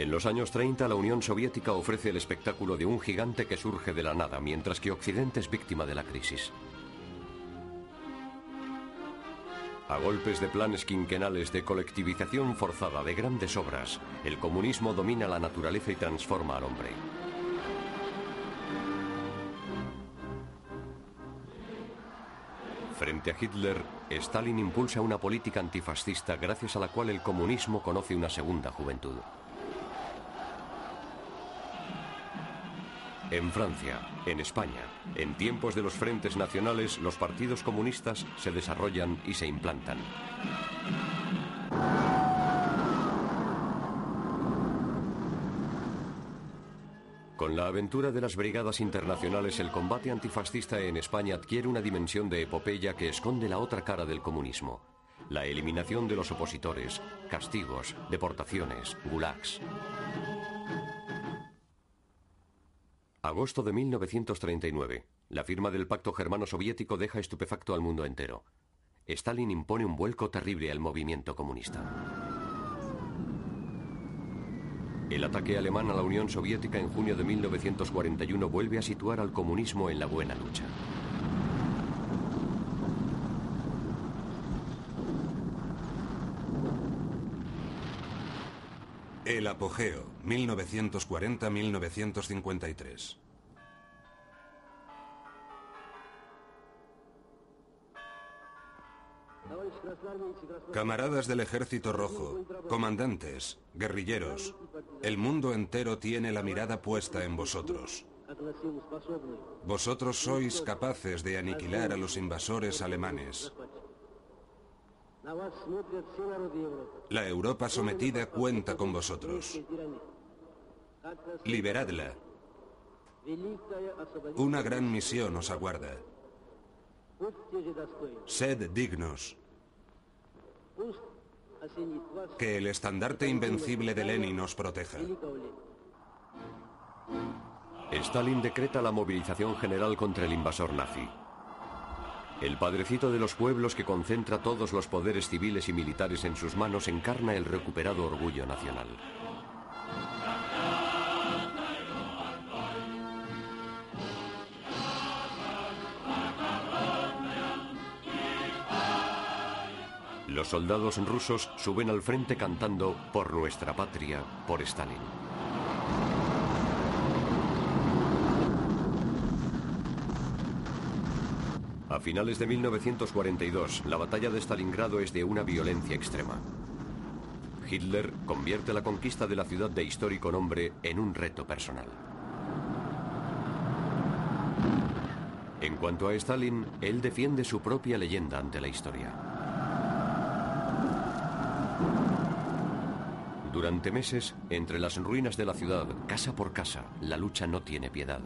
En los años 30 la Unión Soviética ofrece el espectáculo de un gigante que surge de la nada, mientras que Occidente es víctima de la crisis. A golpes de planes quinquenales de colectivización forzada de grandes obras, el comunismo domina la naturaleza y transforma al hombre. Frente a Hitler, Stalin impulsa una política antifascista gracias a la cual el comunismo conoce una segunda juventud. En Francia, en España, en tiempos de los frentes nacionales, los partidos comunistas se desarrollan y se implantan. Con la aventura de las brigadas internacionales, el combate antifascista en España adquiere una dimensión de epopeya que esconde la otra cara del comunismo. La eliminación de los opositores, castigos, deportaciones, gulags. Agosto de 1939. La firma del pacto germano-soviético deja estupefacto al mundo entero. Stalin impone un vuelco terrible al movimiento comunista. El ataque alemán a la Unión Soviética en junio de 1941 vuelve a situar al comunismo en la buena lucha. El apogeo, 1940-1953. Camaradas del Ejército Rojo, comandantes, guerrilleros, el mundo entero tiene la mirada puesta en vosotros. Vosotros sois capaces de aniquilar a los invasores alemanes. La Europa sometida cuenta con vosotros. Liberadla. Una gran misión os aguarda. Sed dignos. Que el estandarte invencible de Lenin os proteja. Stalin decreta la movilización general contra el invasor nazi. El padrecito de los pueblos que concentra todos los poderes civiles y militares en sus manos encarna el recuperado orgullo nacional. Los soldados rusos suben al frente cantando Por nuestra patria, por Stalin. A finales de 1942, la batalla de Stalingrado es de una violencia extrema. Hitler convierte la conquista de la ciudad de histórico nombre en un reto personal. En cuanto a Stalin, él defiende su propia leyenda ante la historia. Durante meses, entre las ruinas de la ciudad, casa por casa, la lucha no tiene piedad.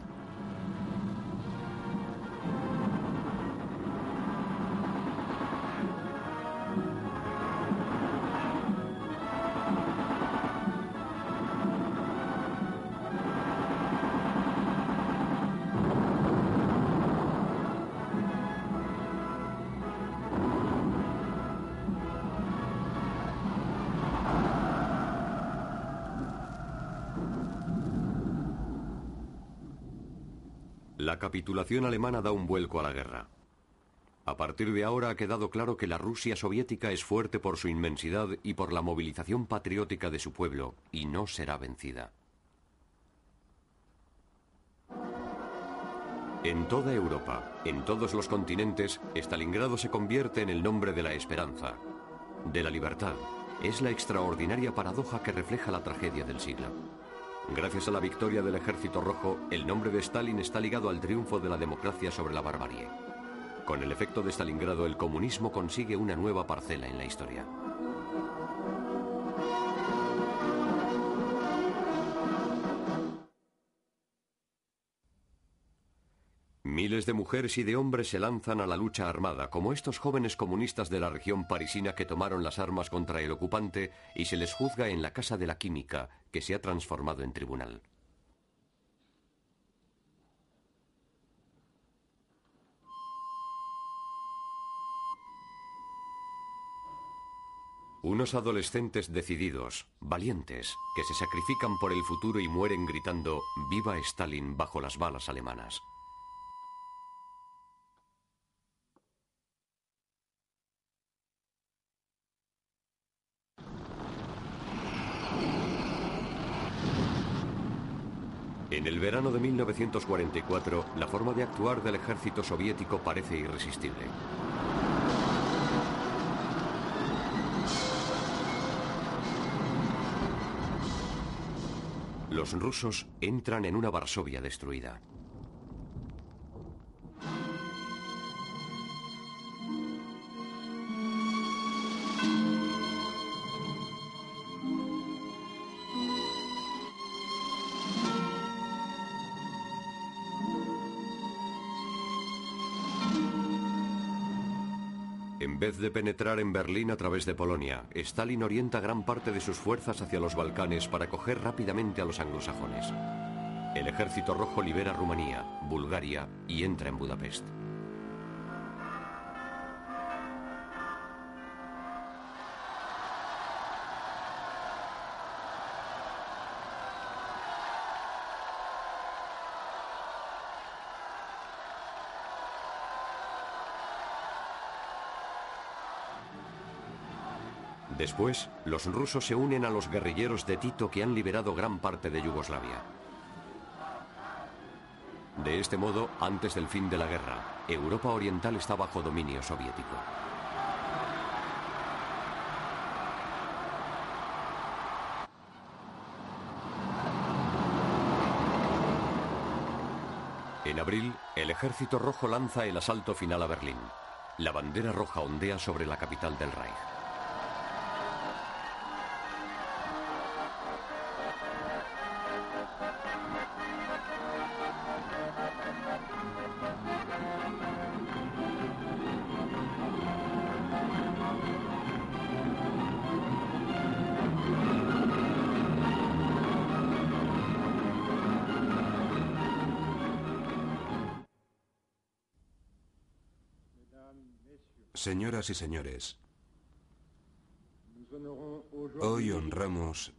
Capitulación alemana da un vuelco a la guerra. A partir de ahora ha quedado claro que la Rusia soviética es fuerte por su inmensidad y por la movilización patriótica de su pueblo, y no será vencida. En toda Europa, en todos los continentes, Stalingrado se convierte en el nombre de la esperanza, de la libertad. Es la extraordinaria paradoja que refleja la tragedia del siglo. Gracias a la victoria del Ejército Rojo, el nombre de Stalin está ligado al triunfo de la democracia sobre la barbarie. Con el efecto de Stalingrado, el comunismo consigue una nueva parcela en la historia. De mujeres y de hombres se lanzan a la lucha armada, como estos jóvenes comunistas de la región parisina que tomaron las armas contra el ocupante y se les juzga en la Casa de la Química, que se ha transformado en tribunal. Unos adolescentes decididos, valientes, que se sacrifican por el futuro y mueren gritando Viva Stalin bajo las balas alemanas. En el verano de 1944, la forma de actuar del ejército soviético parece irresistible. Los rusos entran en una Varsovia destruida. Vez de penetrar en Berlín a través de Polonia, Stalin orienta gran parte de sus fuerzas hacia los Balcanes para coger rápidamente a los anglosajones. El ejército rojo libera Rumanía, Bulgaria y entra en Budapest. Después, los rusos se unen a los guerrilleros de Tito que han liberado gran parte de Yugoslavia. De este modo, antes del fin de la guerra, Europa Oriental está bajo dominio soviético. En abril, el ejército rojo lanza el asalto final a Berlín. La bandera roja ondea sobre la capital del Reich. Señoras y señores, hoy honramos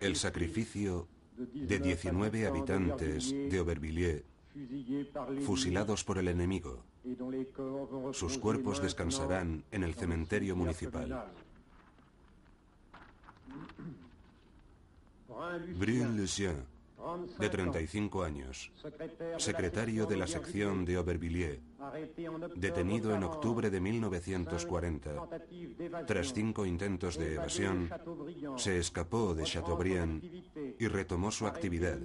el sacrificio de 19 habitantes de Aubervilliers fusilados por el enemigo. Sus cuerpos descansarán en el cementerio municipal. Brune Lucien, de 35 años, secretario de la sección de Aubervilliers, detenido en octubre de 1940. Tras cinco intentos de evasión, se escapó de Chateaubriand y retomó su actividad.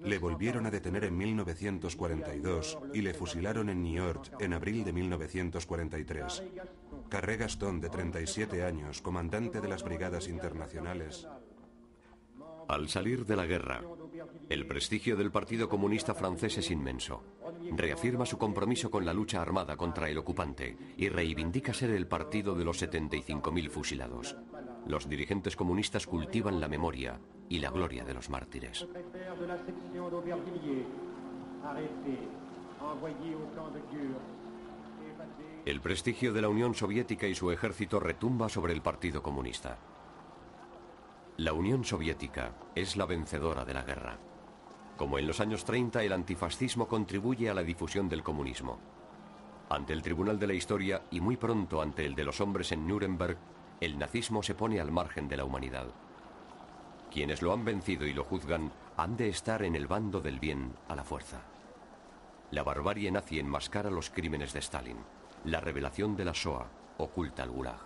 Le volvieron a detener en 1942 y le fusilaron en York en abril de 1943. Carré Gastón, de 37 años, comandante de las Brigadas Internacionales, al salir de la guerra, el prestigio del Partido Comunista francés es inmenso. Reafirma su compromiso con la lucha armada contra el ocupante y reivindica ser el partido de los 75.000 fusilados. Los dirigentes comunistas cultivan la memoria y la gloria de los mártires. El prestigio de la Unión Soviética y su ejército retumba sobre el Partido Comunista. La Unión Soviética es la vencedora de la guerra. Como en los años 30, el antifascismo contribuye a la difusión del comunismo. Ante el Tribunal de la Historia y muy pronto ante el de los hombres en Nuremberg, el nazismo se pone al margen de la humanidad. Quienes lo han vencido y lo juzgan han de estar en el bando del bien a la fuerza. La barbarie nazi enmascara los crímenes de Stalin. La revelación de la Shoah oculta el Gulag.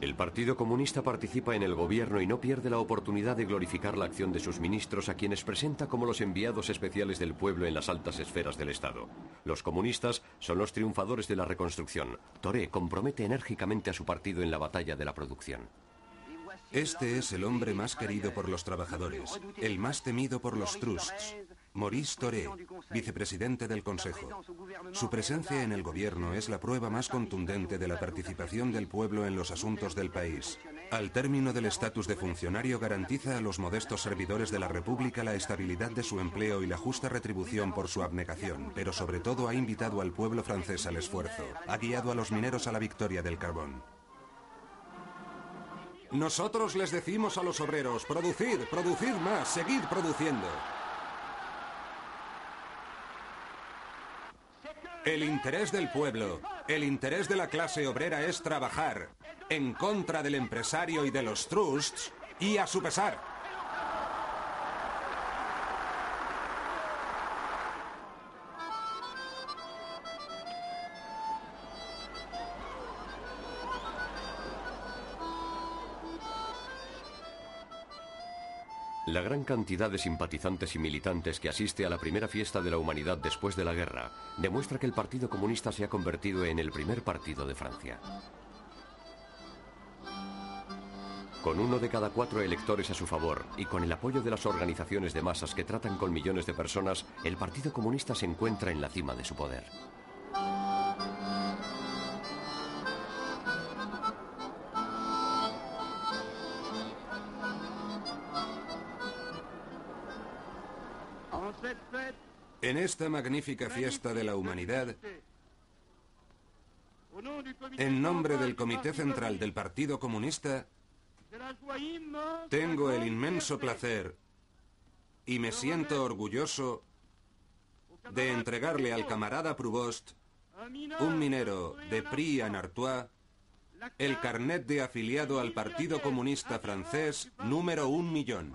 El Partido Comunista participa en el gobierno y no pierde la oportunidad de glorificar la acción de sus ministros a quienes presenta como los enviados especiales del pueblo en las altas esferas del Estado. Los comunistas son los triunfadores de la reconstrucción. Toré compromete enérgicamente a su partido en la batalla de la producción. Este es el hombre más querido por los trabajadores, el más temido por los trusts, Maurice Toré, vicepresidente del Consejo. Su presencia en el gobierno es la prueba más contundente de la participación del pueblo en los asuntos del país. Al término del estatus de funcionario garantiza a los modestos servidores de la República la estabilidad de su empleo y la justa retribución por su abnegación, pero sobre todo ha invitado al pueblo francés al esfuerzo. Ha guiado a los mineros a la victoria del carbón. Nosotros les decimos a los obreros, producid, producid más, seguid produciendo. El interés del pueblo, el interés de la clase obrera es trabajar en contra del empresario y de los trusts y a su pesar. Gran cantidad de simpatizantes y militantes que asiste a la primera fiesta de la humanidad después de la guerra demuestra que el Partido Comunista se ha convertido en el primer partido de Francia. Con uno de cada cuatro electores a su favor y con el apoyo de las organizaciones de masas que tratan con millones de personas, el Partido Comunista se encuentra en la cima de su poder. En esta magnífica fiesta de la humanidad, en nombre del Comité Central del Partido Comunista, tengo el inmenso placer y me siento orgulloso de entregarle al camarada Prouvost, un minero de Prix en Artois, el carnet de afiliado al Partido Comunista Francés número un millón.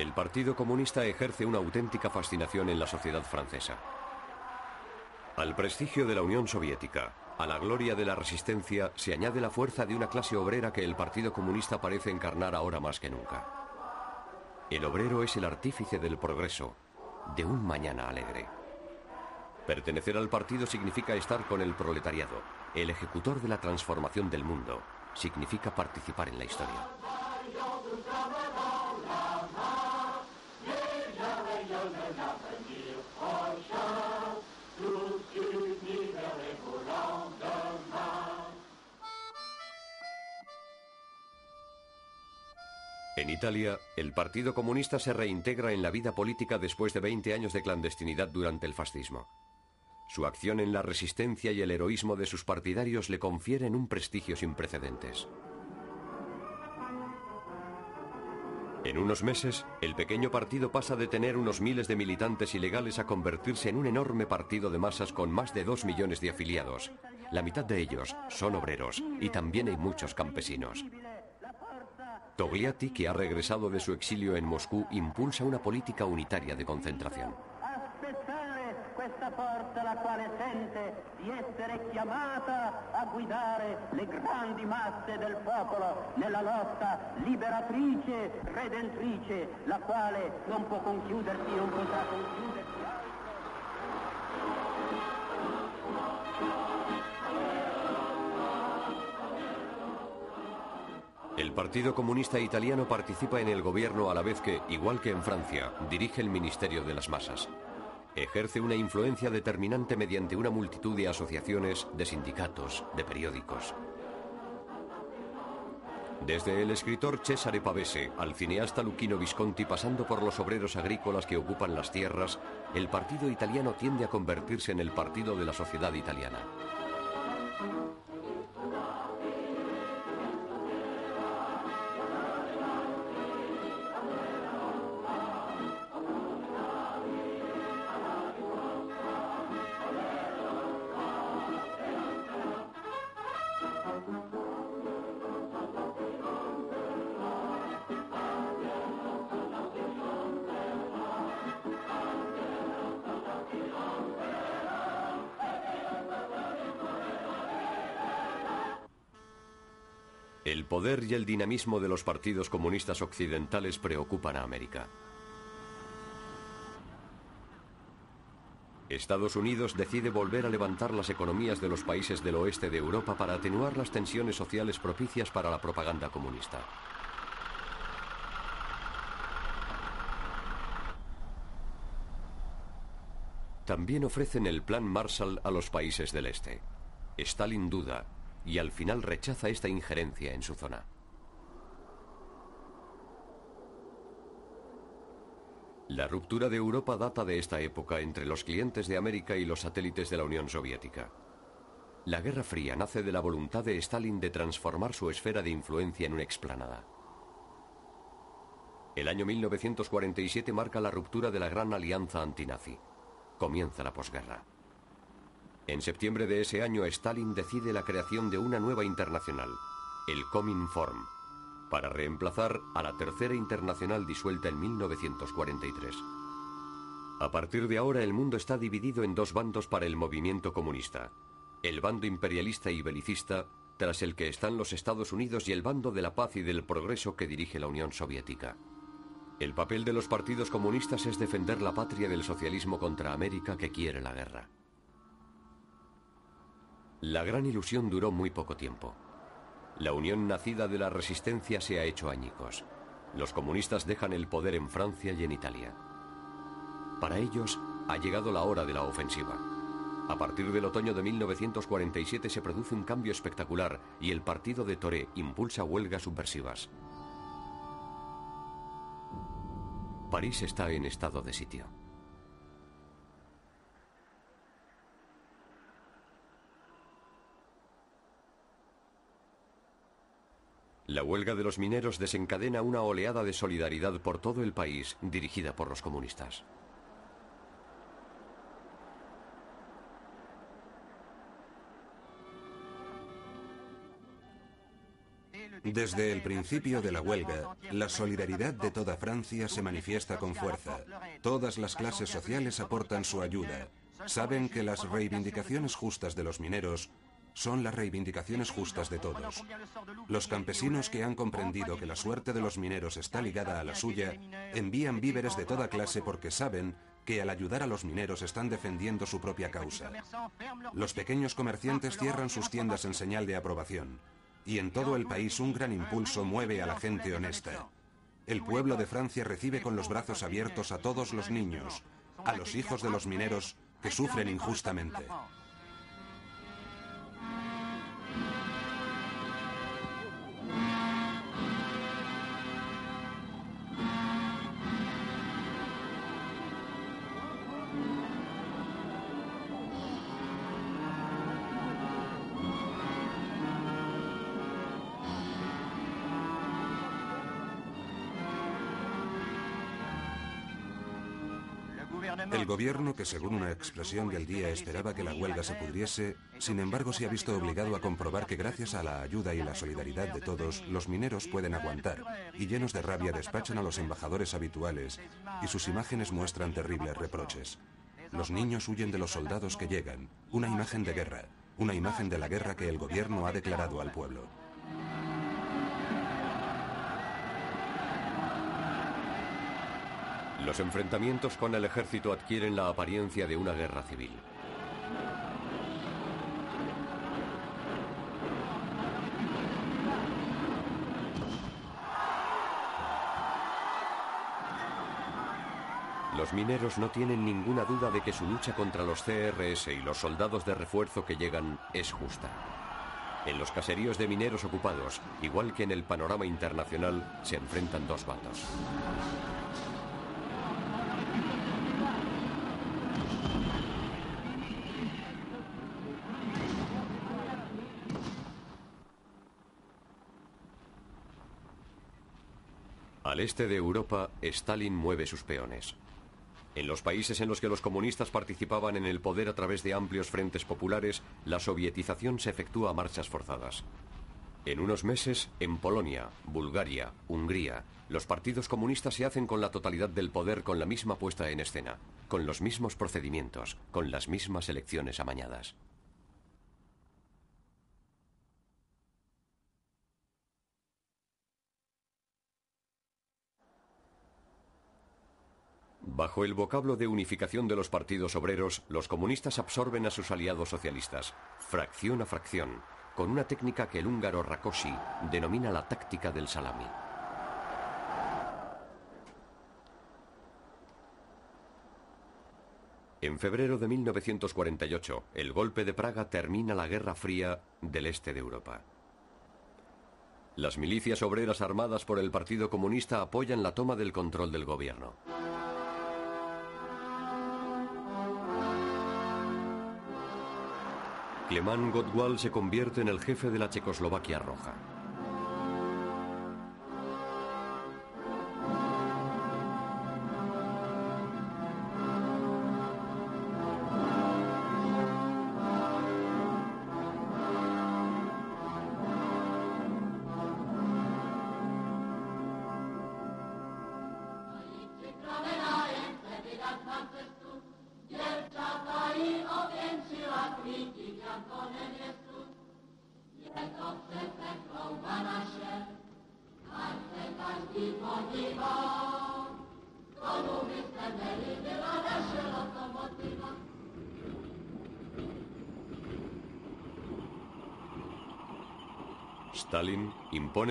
El Partido Comunista ejerce una auténtica fascinación en la sociedad francesa. Al prestigio de la Unión Soviética, a la gloria de la resistencia, se añade la fuerza de una clase obrera que el Partido Comunista parece encarnar ahora más que nunca. El obrero es el artífice del progreso, de un mañana alegre. Pertenecer al partido significa estar con el proletariado, el ejecutor de la transformación del mundo, significa participar en la historia. En Italia, el Partido Comunista se reintegra en la vida política después de 20 años de clandestinidad durante el fascismo. Su acción en la resistencia y el heroísmo de sus partidarios le confieren un prestigio sin precedentes. En unos meses, el pequeño partido pasa de tener unos miles de militantes ilegales a convertirse en un enorme partido de masas con más de dos millones de afiliados. La mitad de ellos son obreros y también hay muchos campesinos. Togliatti, que ha regresado de su exilio en Moscú, impulsa una política unitaria de concentración. questa forza la quale sente di essere chiamata a guidare le grandi masse del popolo nella lotta liberatrice, redentrice, la quale non può conchiudersi, non potrà conchiudersi. El Partido Comunista Italiano participa en el gobierno a la vez que, igual que en Francia, dirige el Ministerio de las Masas. Ejerce una influencia determinante mediante una multitud de asociaciones, de sindicatos, de periódicos. Desde el escritor Cesare Pavese al cineasta Luchino Visconti pasando por los obreros agrícolas que ocupan las tierras, el partido italiano tiende a convertirse en el partido de la sociedad italiana. Y el dinamismo de los partidos comunistas occidentales preocupan a América. Estados Unidos decide volver a levantar las economías de los países del oeste de Europa para atenuar las tensiones sociales propicias para la propaganda comunista. También ofrecen el Plan Marshall a los países del este. Stalin duda y al final rechaza esta injerencia en su zona. La ruptura de Europa data de esta época entre los clientes de América y los satélites de la Unión Soviética. La Guerra Fría nace de la voluntad de Stalin de transformar su esfera de influencia en una explanada. El año 1947 marca la ruptura de la Gran Alianza Antinazi. Comienza la posguerra. En septiembre de ese año, Stalin decide la creación de una nueva internacional, el Cominform, para reemplazar a la Tercera Internacional disuelta en 1943. A partir de ahora el mundo está dividido en dos bandos para el movimiento comunista. El bando imperialista y belicista, tras el que están los Estados Unidos y el bando de la paz y del progreso que dirige la Unión Soviética. El papel de los partidos comunistas es defender la patria del socialismo contra América que quiere la guerra. La gran ilusión duró muy poco tiempo. La unión nacida de la resistencia se ha hecho añicos. Los comunistas dejan el poder en Francia y en Italia. Para ellos ha llegado la hora de la ofensiva. A partir del otoño de 1947 se produce un cambio espectacular y el partido de Toré impulsa huelgas subversivas. París está en estado de sitio. La huelga de los mineros desencadena una oleada de solidaridad por todo el país dirigida por los comunistas. Desde el principio de la huelga, la solidaridad de toda Francia se manifiesta con fuerza. Todas las clases sociales aportan su ayuda. Saben que las reivindicaciones justas de los mineros son las reivindicaciones justas de todos. Los campesinos que han comprendido que la suerte de los mineros está ligada a la suya, envían víveres de toda clase porque saben que al ayudar a los mineros están defendiendo su propia causa. Los pequeños comerciantes cierran sus tiendas en señal de aprobación. Y en todo el país un gran impulso mueve a la gente honesta. El pueblo de Francia recibe con los brazos abiertos a todos los niños, a los hijos de los mineros que sufren injustamente. Gobierno, que según una expresión del día esperaba que la huelga se pudriese, sin embargo se ha visto obligado a comprobar que gracias a la ayuda y la solidaridad de todos, los mineros pueden aguantar, y llenos de rabia despachan a los embajadores habituales, y sus imágenes muestran terribles reproches. Los niños huyen de los soldados que llegan, una imagen de guerra, una imagen de la guerra que el gobierno ha declarado al pueblo. Los enfrentamientos con el ejército adquieren la apariencia de una guerra civil. Los mineros no tienen ninguna duda de que su lucha contra los CRS y los soldados de refuerzo que llegan es justa. En los caseríos de mineros ocupados, igual que en el panorama internacional, se enfrentan dos bandos. Al este de Europa, Stalin mueve sus peones. En los países en los que los comunistas participaban en el poder a través de amplios frentes populares, la sovietización se efectúa a marchas forzadas. En unos meses, en Polonia, Bulgaria, Hungría, los partidos comunistas se hacen con la totalidad del poder con la misma puesta en escena, con los mismos procedimientos, con las mismas elecciones amañadas. Bajo el vocablo de unificación de los partidos obreros, los comunistas absorben a sus aliados socialistas, fracción a fracción, con una técnica que el húngaro Rakosi denomina la táctica del salami. En febrero de 1948, el golpe de Praga termina la Guerra Fría del este de Europa. Las milicias obreras armadas por el Partido Comunista apoyan la toma del control del gobierno. Clemán Gottwald se convierte en el jefe de la Checoslovaquia Roja.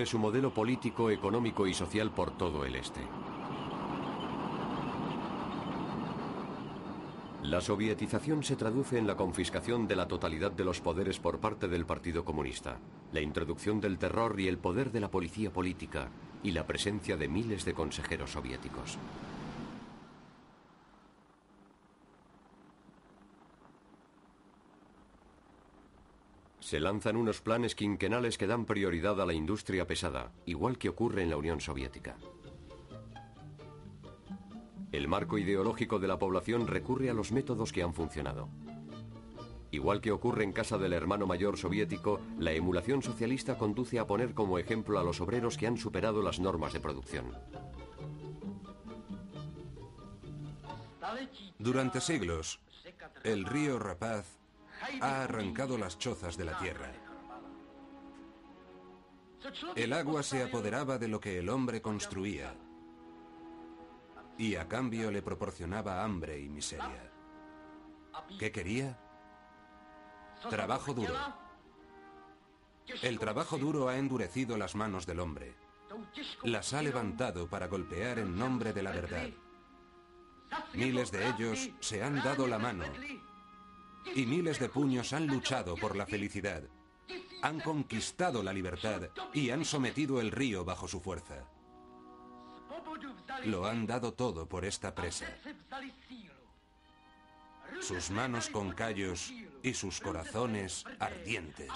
Su modelo político, económico y social por todo el este. La sovietización se traduce en la confiscación de la totalidad de los poderes por parte del Partido Comunista, la introducción del terror y el poder de la policía política y la presencia de miles de consejeros soviéticos. Se lanzan unos planes quinquenales que dan prioridad a la industria pesada, igual que ocurre en la Unión Soviética. El marco ideológico de la población recurre a los métodos que han funcionado. Igual que ocurre en casa del hermano mayor soviético, la emulación socialista conduce a poner como ejemplo a los obreros que han superado las normas de producción. Durante siglos, el río Rapaz ha arrancado las chozas de la tierra. El agua se apoderaba de lo que el hombre construía y a cambio le proporcionaba hambre y miseria. ¿Qué quería? Trabajo duro. El trabajo duro ha endurecido las manos del hombre. Las ha levantado para golpear en nombre de la verdad. Miles de ellos se han dado la mano y miles de puños han luchado por la felicidad. Han conquistado la libertad y han sometido el río bajo su fuerza. Lo han dado todo por esta presa. Sus manos con callos y sus corazones ardientes.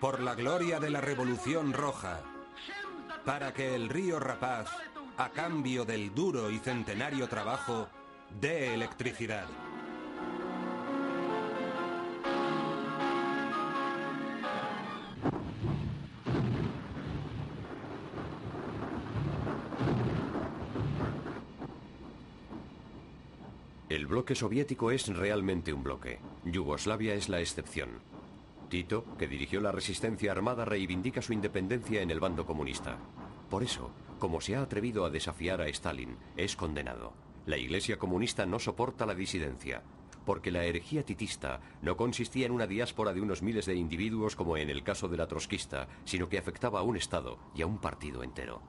Por la gloria de la Revolución Roja, para que el río Rapaz, a cambio del duro y centenario trabajo, dé electricidad. El bloque soviético es realmente un bloque. Yugoslavia es la excepción. Tito, que dirigió la resistencia armada, reivindica su independencia en el bando comunista. Por eso, como se ha atrevido a desafiar a Stalin, es condenado. La Iglesia comunista no soporta la disidencia, porque la herejía titista no consistía en una diáspora de unos miles de individuos como en el caso de la trotskista, sino que afectaba a un Estado y a un partido entero.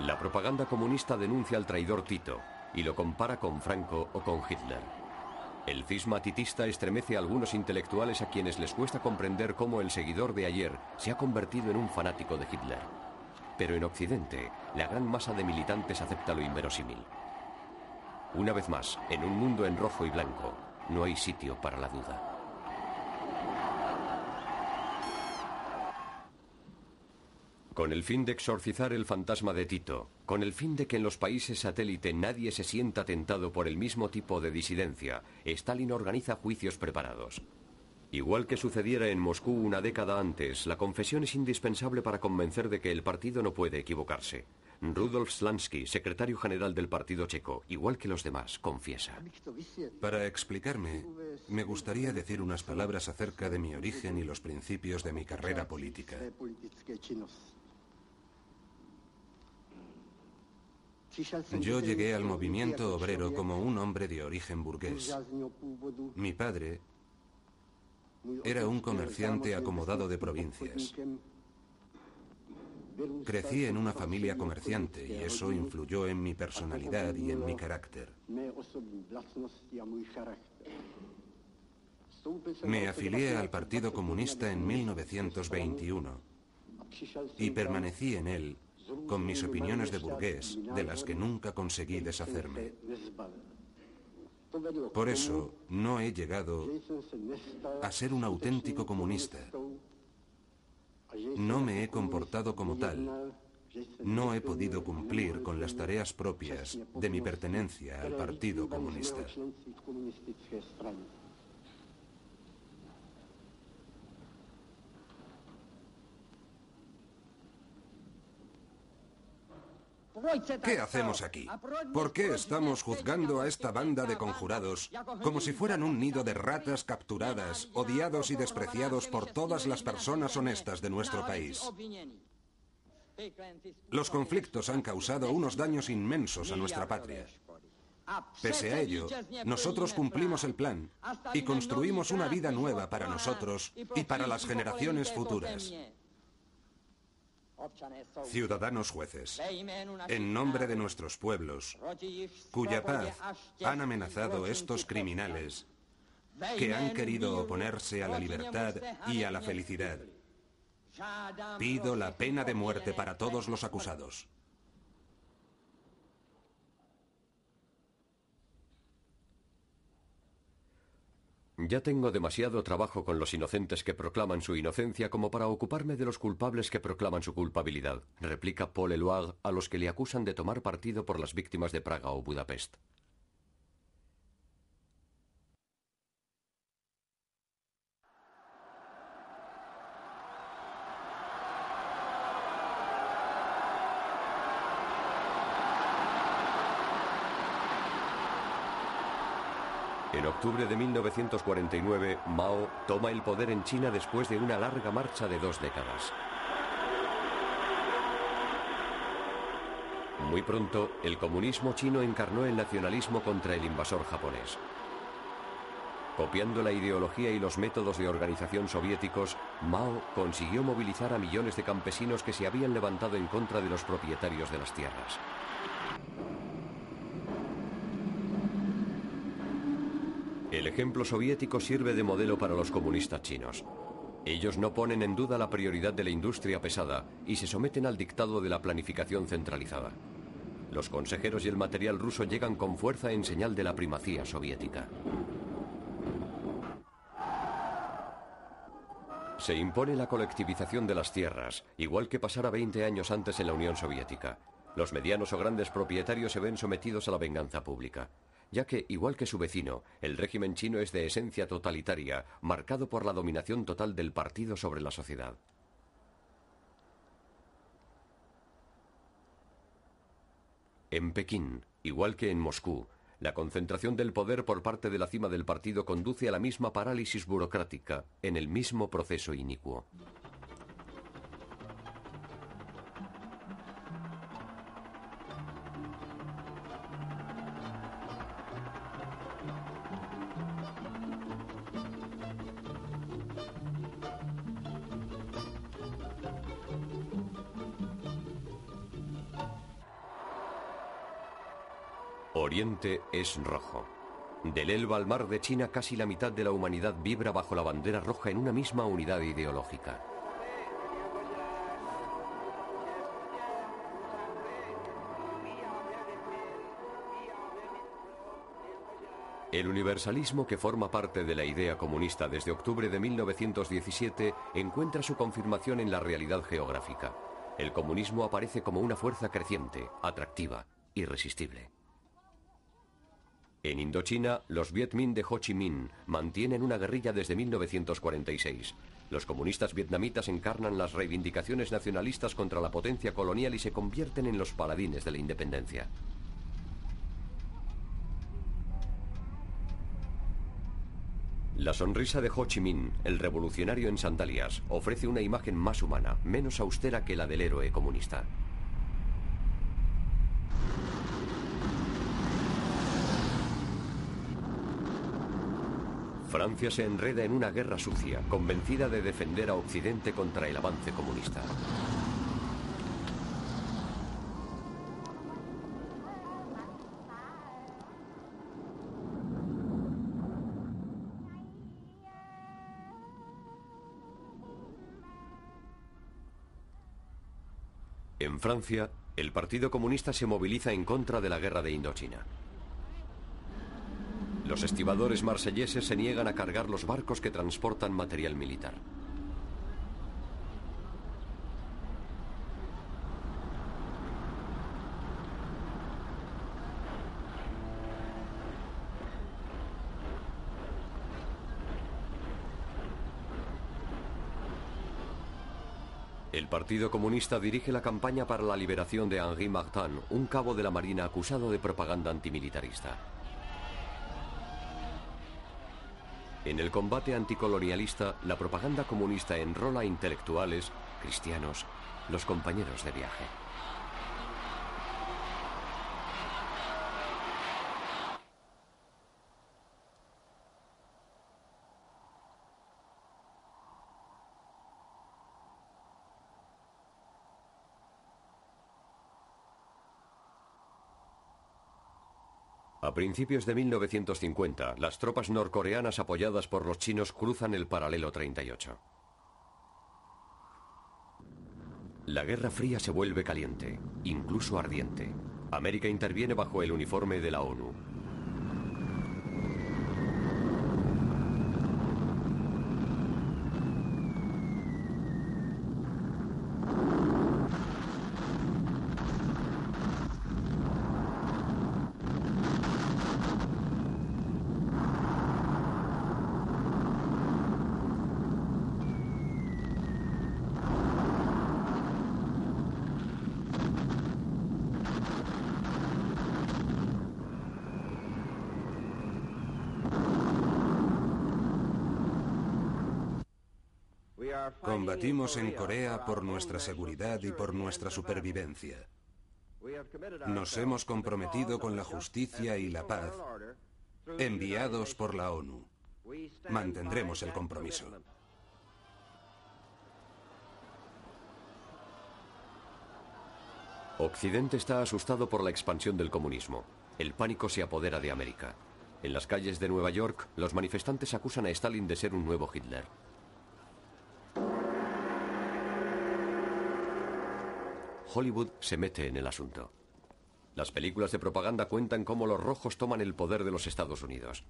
La propaganda comunista denuncia al traidor Tito y lo compara con Franco o con Hitler. El cisma titista estremece a algunos intelectuales a quienes les cuesta comprender cómo el seguidor de ayer se ha convertido en un fanático de Hitler. Pero en Occidente, la gran masa de militantes acepta lo inverosímil. Una vez más, en un mundo en rojo y blanco, no hay sitio para la duda. Con el fin de exorcizar el fantasma de Tito, con el fin de que en los países satélite nadie se sienta tentado por el mismo tipo de disidencia, Stalin organiza juicios preparados. Igual que sucediera en Moscú una década antes, la confesión es indispensable para convencer de que el partido no puede equivocarse. Rudolf Slansky, secretario general del Partido Checo, igual que los demás, confiesa. Para explicarme, me gustaría decir unas palabras acerca de mi origen y los principios de mi carrera política. Yo llegué al movimiento obrero como un hombre de origen burgués. Mi padre era un comerciante acomodado de provincias. Crecí en una familia comerciante y eso influyó en mi personalidad y en mi carácter. Me afilié al Partido Comunista en 1921 y permanecí en él con mis opiniones de burgués, de las que nunca conseguí deshacerme. Por eso no he llegado a ser un auténtico comunista. No me he comportado como tal. No he podido cumplir con las tareas propias de mi pertenencia al Partido Comunista. ¿Qué hacemos aquí? ¿Por qué estamos juzgando a esta banda de conjurados como si fueran un nido de ratas capturadas, odiados y despreciados por todas las personas honestas de nuestro país? Los conflictos han causado unos daños inmensos a nuestra patria. Pese a ello, nosotros cumplimos el plan y construimos una vida nueva para nosotros y para las generaciones futuras. Ciudadanos jueces, en nombre de nuestros pueblos, cuya paz han amenazado estos criminales que han querido oponerse a la libertad y a la felicidad, pido la pena de muerte para todos los acusados. Ya tengo demasiado trabajo con los inocentes que proclaman su inocencia como para ocuparme de los culpables que proclaman su culpabilidad, replica Paul Eluard a los que le acusan de tomar partido por las víctimas de Praga o Budapest. Octubre de 1949, Mao toma el poder en China después de una larga marcha de dos décadas. Muy pronto, el comunismo chino encarnó el nacionalismo contra el invasor japonés. Copiando la ideología y los métodos de organización soviéticos, Mao consiguió movilizar a millones de campesinos que se habían levantado en contra de los propietarios de las tierras. Ejemplo soviético sirve de modelo para los comunistas chinos. Ellos no ponen en duda la prioridad de la industria pesada y se someten al dictado de la planificación centralizada. Los consejeros y el material ruso llegan con fuerza en señal de la primacía soviética. Se impone la colectivización de las tierras, igual que pasara 20 años antes en la Unión Soviética. Los medianos o grandes propietarios se ven sometidos a la venganza pública ya que, igual que su vecino, el régimen chino es de esencia totalitaria, marcado por la dominación total del partido sobre la sociedad. En Pekín, igual que en Moscú, la concentración del poder por parte de la cima del partido conduce a la misma parálisis burocrática, en el mismo proceso inicuo. Es rojo. Del Elba al mar de China casi la mitad de la humanidad vibra bajo la bandera roja en una misma unidad ideológica. El universalismo que forma parte de la idea comunista desde octubre de 1917 encuentra su confirmación en la realidad geográfica. El comunismo aparece como una fuerza creciente, atractiva, irresistible. En Indochina, los Viet Minh de Ho Chi Minh mantienen una guerrilla desde 1946. Los comunistas vietnamitas encarnan las reivindicaciones nacionalistas contra la potencia colonial y se convierten en los paladines de la independencia. La sonrisa de Ho Chi Minh, el revolucionario en sandalias, ofrece una imagen más humana, menos austera que la del héroe comunista. Francia se enreda en una guerra sucia, convencida de defender a Occidente contra el avance comunista. En Francia, el Partido Comunista se moviliza en contra de la guerra de Indochina. Los estibadores marselleses se niegan a cargar los barcos que transportan material militar. El Partido Comunista dirige la campaña para la liberación de Henri Martin, un cabo de la Marina acusado de propaganda antimilitarista. En el combate anticolonialista, la propaganda comunista enrola intelectuales, cristianos, los compañeros de viaje. Principios de 1950, las tropas norcoreanas apoyadas por los chinos cruzan el paralelo 38. La Guerra Fría se vuelve caliente, incluso ardiente. América interviene bajo el uniforme de la ONU. Combatimos en Corea por nuestra seguridad y por nuestra supervivencia. Nos hemos comprometido con la justicia y la paz enviados por la ONU. Mantendremos el compromiso. Occidente está asustado por la expansión del comunismo. El pánico se apodera de América. En las calles de Nueva York, los manifestantes acusan a Stalin de ser un nuevo Hitler. Hollywood se mete en el asunto. Las películas de propaganda cuentan cómo los rojos toman el poder de los Estados Unidos.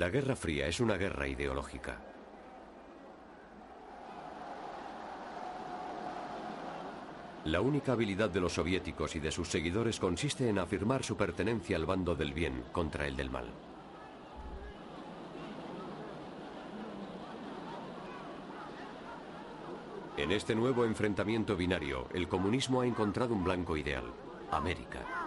La Guerra Fría es una guerra ideológica. La única habilidad de los soviéticos y de sus seguidores consiste en afirmar su pertenencia al bando del bien contra el del mal. En este nuevo enfrentamiento binario, el comunismo ha encontrado un blanco ideal, América.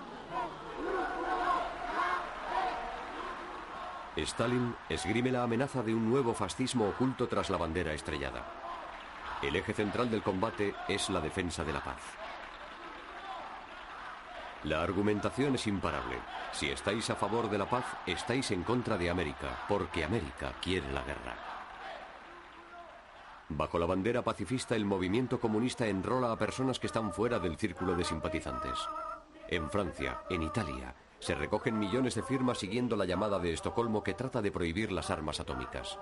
Stalin esgrime la amenaza de un nuevo fascismo oculto tras la bandera estrellada. El eje central del combate es la defensa de la paz. La argumentación es imparable. Si estáis a favor de la paz, estáis en contra de América, porque América quiere la guerra. Bajo la bandera pacifista, el movimiento comunista enrola a personas que están fuera del círculo de simpatizantes. En Francia, en Italia, se recogen millones de firmas siguiendo la llamada de Estocolmo que trata de prohibir las armas atómicas.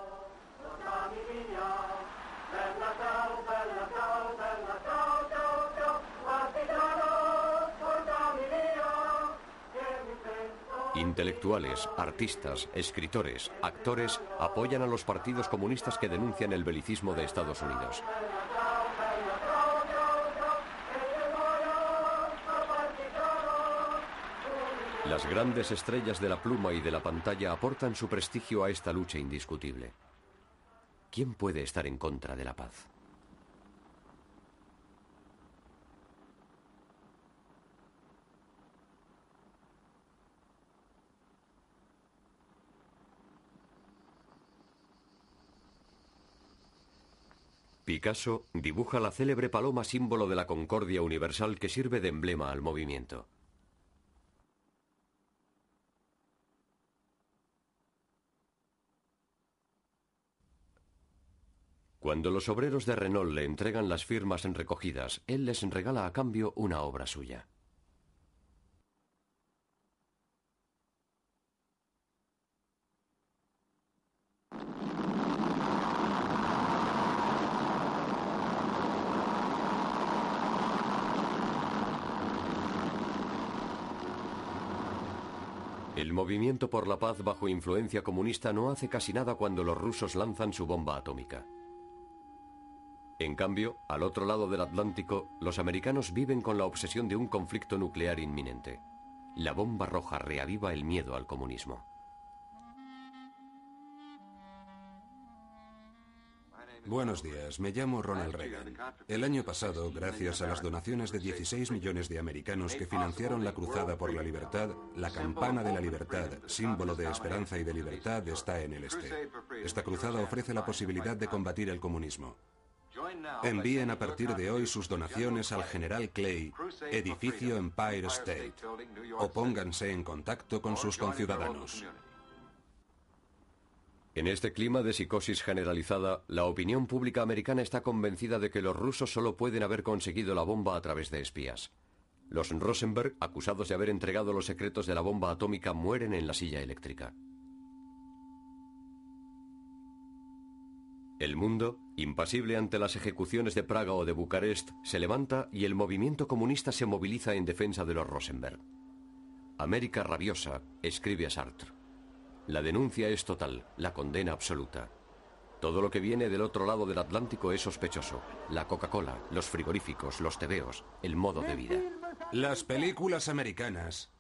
Intelectuales, artistas, escritores, actores apoyan a los partidos comunistas que denuncian el belicismo de Estados Unidos. Las grandes estrellas de la pluma y de la pantalla aportan su prestigio a esta lucha indiscutible. ¿Quién puede estar en contra de la paz? Picasso dibuja la célebre paloma símbolo de la concordia universal que sirve de emblema al movimiento. Cuando los obreros de Renault le entregan las firmas en recogidas, él les regala a cambio una obra suya. El movimiento por la paz bajo influencia comunista no hace casi nada cuando los rusos lanzan su bomba atómica. En cambio, al otro lado del Atlántico, los americanos viven con la obsesión de un conflicto nuclear inminente. La bomba roja reaviva el miedo al comunismo. Buenos días, me llamo Ronald Reagan. El año pasado, gracias a las donaciones de 16 millones de americanos que financiaron la Cruzada por la Libertad, la campana de la libertad, símbolo de esperanza y de libertad, está en el este. Esta cruzada ofrece la posibilidad de combatir el comunismo. Envíen a partir de hoy sus donaciones al General Clay, edificio Empire State, o pónganse en contacto con sus conciudadanos. En este clima de psicosis generalizada, la opinión pública americana está convencida de que los rusos solo pueden haber conseguido la bomba a través de espías. Los Rosenberg, acusados de haber entregado los secretos de la bomba atómica, mueren en la silla eléctrica. El mundo, impasible ante las ejecuciones de Praga o de Bucarest, se levanta y el movimiento comunista se moviliza en defensa de los Rosenberg. América rabiosa, escribe a Sartre. La denuncia es total, la condena absoluta. Todo lo que viene del otro lado del Atlántico es sospechoso. La Coca-Cola, los frigoríficos, los tebeos, el modo de vida. Las películas americanas,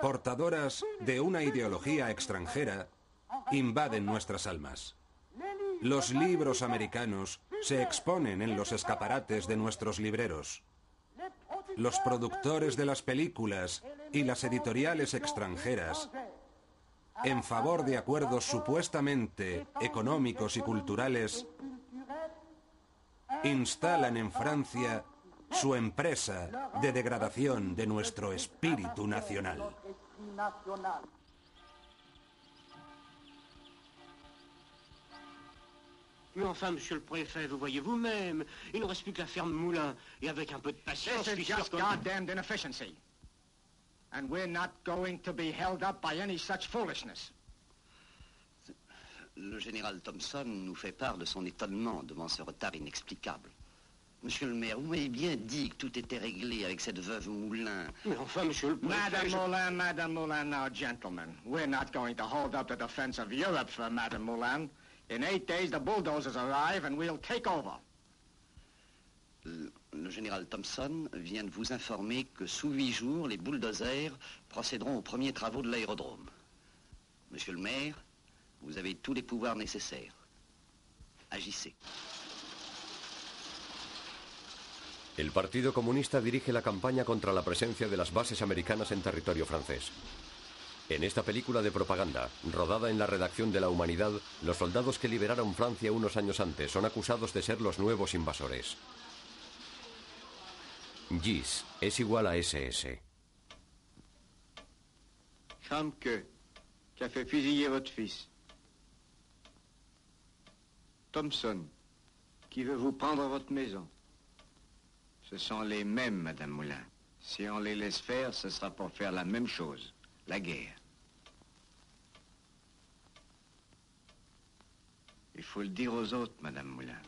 portadoras de una ideología extranjera, invaden nuestras almas. Los libros americanos se exponen en los escaparates de nuestros libreros. Los productores de las películas y las editoriales extranjeras, en favor de acuerdos supuestamente económicos y culturales, instalan en Francia su empresa de degradación de nuestro espíritu nacional. Mais enfin, monsieur le préfet, vous voyez vous-même, il ne reste plus que la ferme Moulin. Et avec un peu de patience, This is just goddamned inefficiency. And we're not going to be held up by any such foolishness. Le général Thompson nous fait part de son étonnement devant ce retard inexplicable. Monsieur le maire, vous m'avez bien dit que tout était réglé avec cette veuve Moulin. Mais enfin, monsieur le préfet... Madame je- Moulin, Madame Moulin, now, gentlemen, we're not going to hold up the defense of Europe for Madame Moulin. In eight days, the bulldozers arrive and we'll take over. Le, général Thompson vient de vous informer que sous huit jours, les bulldozers procéderont aux premiers travaux de l'aérodrome. Monsieur le maire, vous avez tous les pouvoirs nécessaires. Agissez. El Partido Comunista dirige la campaña contra la presencia de las bases americanas en territorio francés. En esta película de propaganda, rodada en la redacción de La Humanidad, los soldados que liberaron Francia unos años antes son acusados de ser los nuevos invasores. GIS es igual a SS. Femme que, a fait fusiller votre fils. Thompson, qui veut vous prendre votre maison. Ce sont les mêmes, Madame Moulin. Si on les laisse faire, ce sera pour faire la même chose, la guerre. Il faut le dire aux autres, Madame Moulin.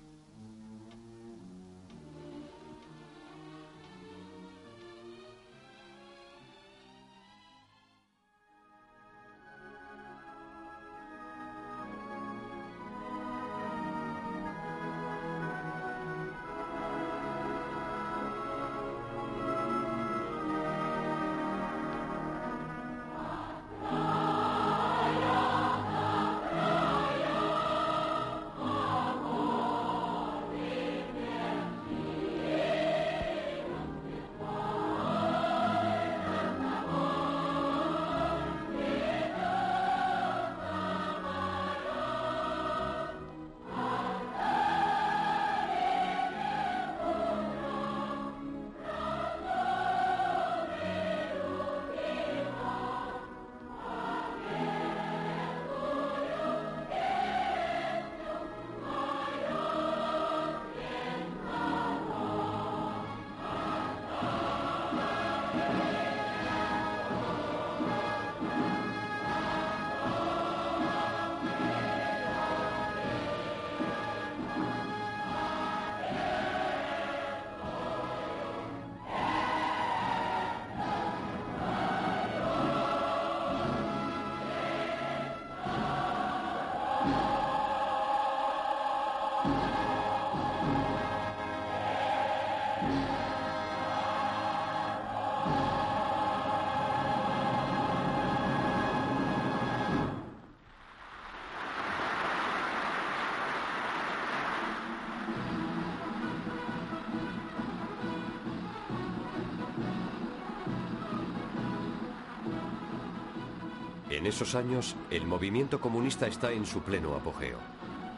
En esos años, el movimiento comunista está en su pleno apogeo.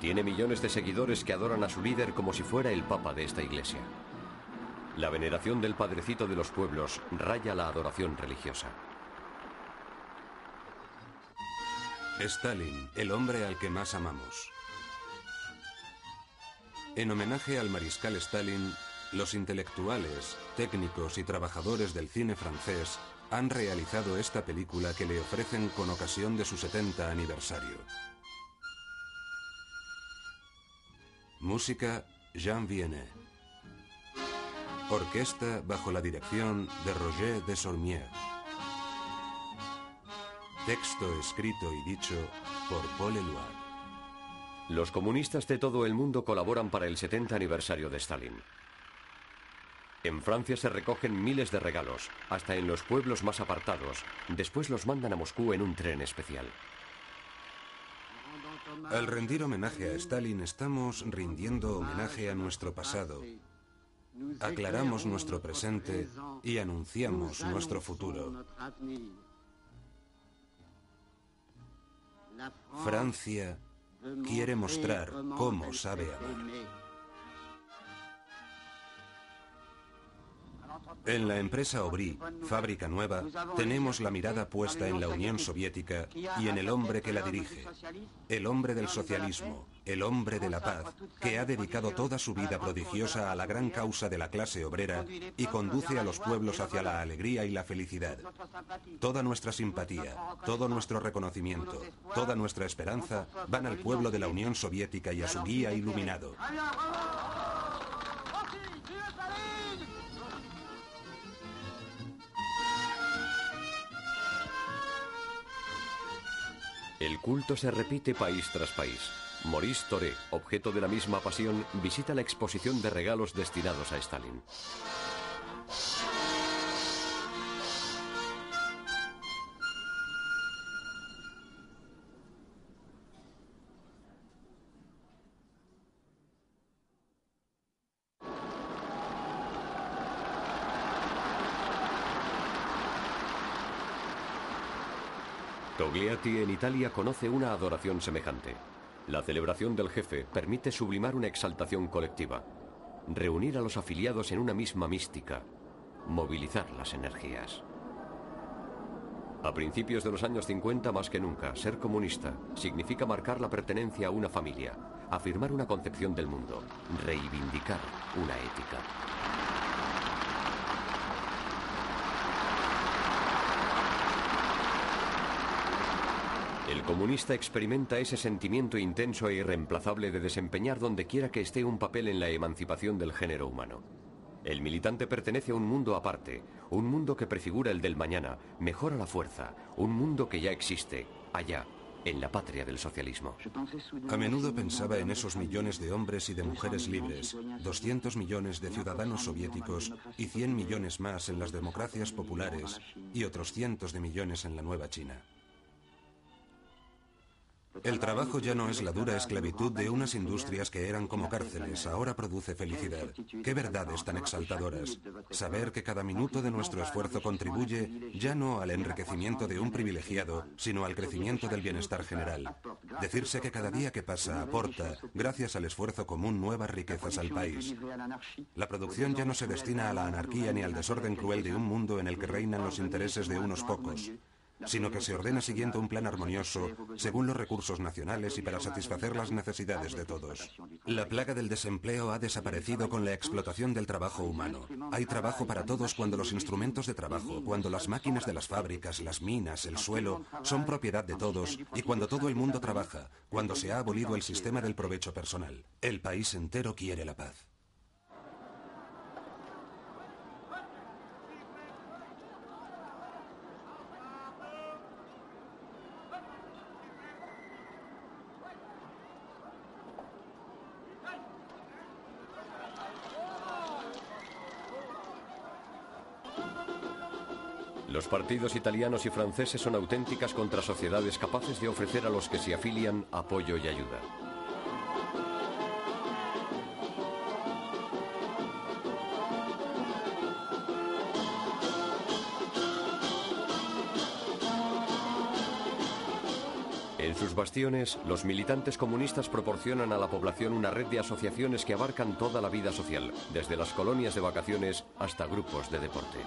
Tiene millones de seguidores que adoran a su líder como si fuera el papa de esta iglesia. La veneración del padrecito de los pueblos raya la adoración religiosa. Stalin, el hombre al que más amamos. En homenaje al mariscal Stalin, los intelectuales, técnicos y trabajadores del cine francés han realizado esta película que le ofrecen con ocasión de su 70 aniversario. Música Jean Vienne. Orquesta bajo la dirección de Roger Desormier. Texto escrito y dicho por Paul Eluard. Los comunistas de todo el mundo colaboran para el 70 aniversario de Stalin. En Francia se recogen miles de regalos, hasta en los pueblos más apartados. Después los mandan a Moscú en un tren especial. Al rendir homenaje a Stalin estamos rindiendo homenaje a nuestro pasado. Aclaramos nuestro presente y anunciamos nuestro futuro. Francia quiere mostrar cómo sabe amar. En la empresa Aubry, fábrica nueva, tenemos la mirada puesta en la Unión Soviética y en el hombre que la dirige. El hombre del socialismo, el hombre de la paz, que ha dedicado toda su vida prodigiosa a la gran causa de la clase obrera y conduce a los pueblos hacia la alegría y la felicidad. Toda nuestra simpatía, todo nuestro reconocimiento, toda nuestra esperanza van al pueblo de la Unión Soviética y a su guía iluminado. El culto se repite país tras país. Maurice Toré, objeto de la misma pasión, visita la exposición de regalos destinados a Stalin. En Italia conoce una adoración semejante. La celebración del jefe permite sublimar una exaltación colectiva, reunir a los afiliados en una misma mística, movilizar las energías. A principios de los años 50, más que nunca, ser comunista significa marcar la pertenencia a una familia, afirmar una concepción del mundo, reivindicar una ética. El comunista experimenta ese sentimiento intenso e irreemplazable de desempeñar donde quiera que esté un papel en la emancipación del género humano. El militante pertenece a un mundo aparte, un mundo que prefigura el del mañana, mejora la fuerza, un mundo que ya existe, allá, en la patria del socialismo. A menudo pensaba en esos millones de hombres y de mujeres libres, 200 millones de ciudadanos soviéticos y 100 millones más en las democracias populares y otros cientos de millones en la nueva China. El trabajo ya no es la dura esclavitud de unas industrias que eran como cárceles, ahora produce felicidad. Qué verdades tan exaltadoras. Saber que cada minuto de nuestro esfuerzo contribuye ya no al enriquecimiento de un privilegiado, sino al crecimiento del bienestar general. Decirse que cada día que pasa aporta, gracias al esfuerzo común, nuevas riquezas al país. La producción ya no se destina a la anarquía ni al desorden cruel de un mundo en el que reinan los intereses de unos pocos sino que se ordena siguiendo un plan armonioso según los recursos nacionales y para satisfacer las necesidades de todos. La plaga del desempleo ha desaparecido con la explotación del trabajo humano. Hay trabajo para todos cuando los instrumentos de trabajo, cuando las máquinas de las fábricas, las minas, el suelo, son propiedad de todos y cuando todo el mundo trabaja, cuando se ha abolido el sistema del provecho personal. El país entero quiere la paz. Partidos italianos y franceses son auténticas contrasociedades capaces de ofrecer a los que se afilian apoyo y ayuda. En sus bastiones, los militantes comunistas proporcionan a la población una red de asociaciones que abarcan toda la vida social, desde las colonias de vacaciones hasta grupos de deporte.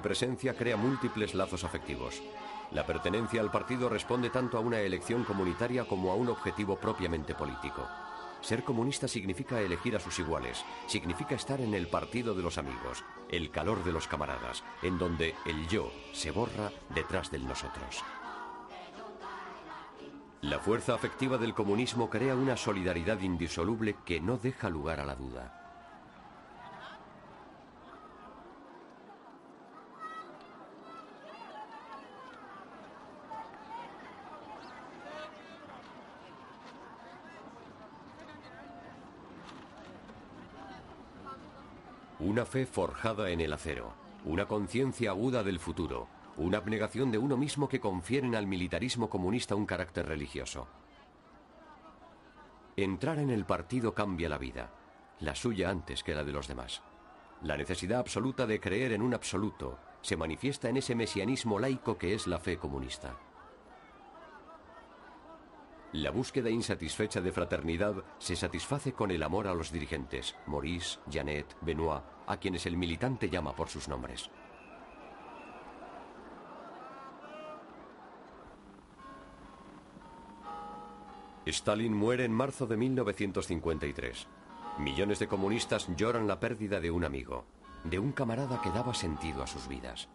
Esta omnipresencia crea múltiples lazos afectivos. La pertenencia al partido responde tanto a una elección comunitaria como a un objetivo propiamente político. Ser comunista significa elegir a sus iguales, significa estar en el partido de los amigos, el calor de los camaradas, en donde el yo se borra detrás del nosotros. La fuerza afectiva del comunismo crea una solidaridad indisoluble que no deja lugar a la duda. Una fe forjada en el acero, una conciencia aguda del futuro, una abnegación de uno mismo que confieren al militarismo comunista un carácter religioso. Entrar en el partido cambia la vida, la suya antes que la de los demás. La necesidad absoluta de creer en un absoluto se manifiesta en ese mesianismo laico que es la fe comunista. La búsqueda insatisfecha de fraternidad se satisface con el amor a los dirigentes, Maurice, Janet, Benoit, a quienes el militante llama por sus nombres. Stalin muere en marzo de 1953. Millones de comunistas lloran la pérdida de un amigo, de un camarada que daba sentido a sus vidas.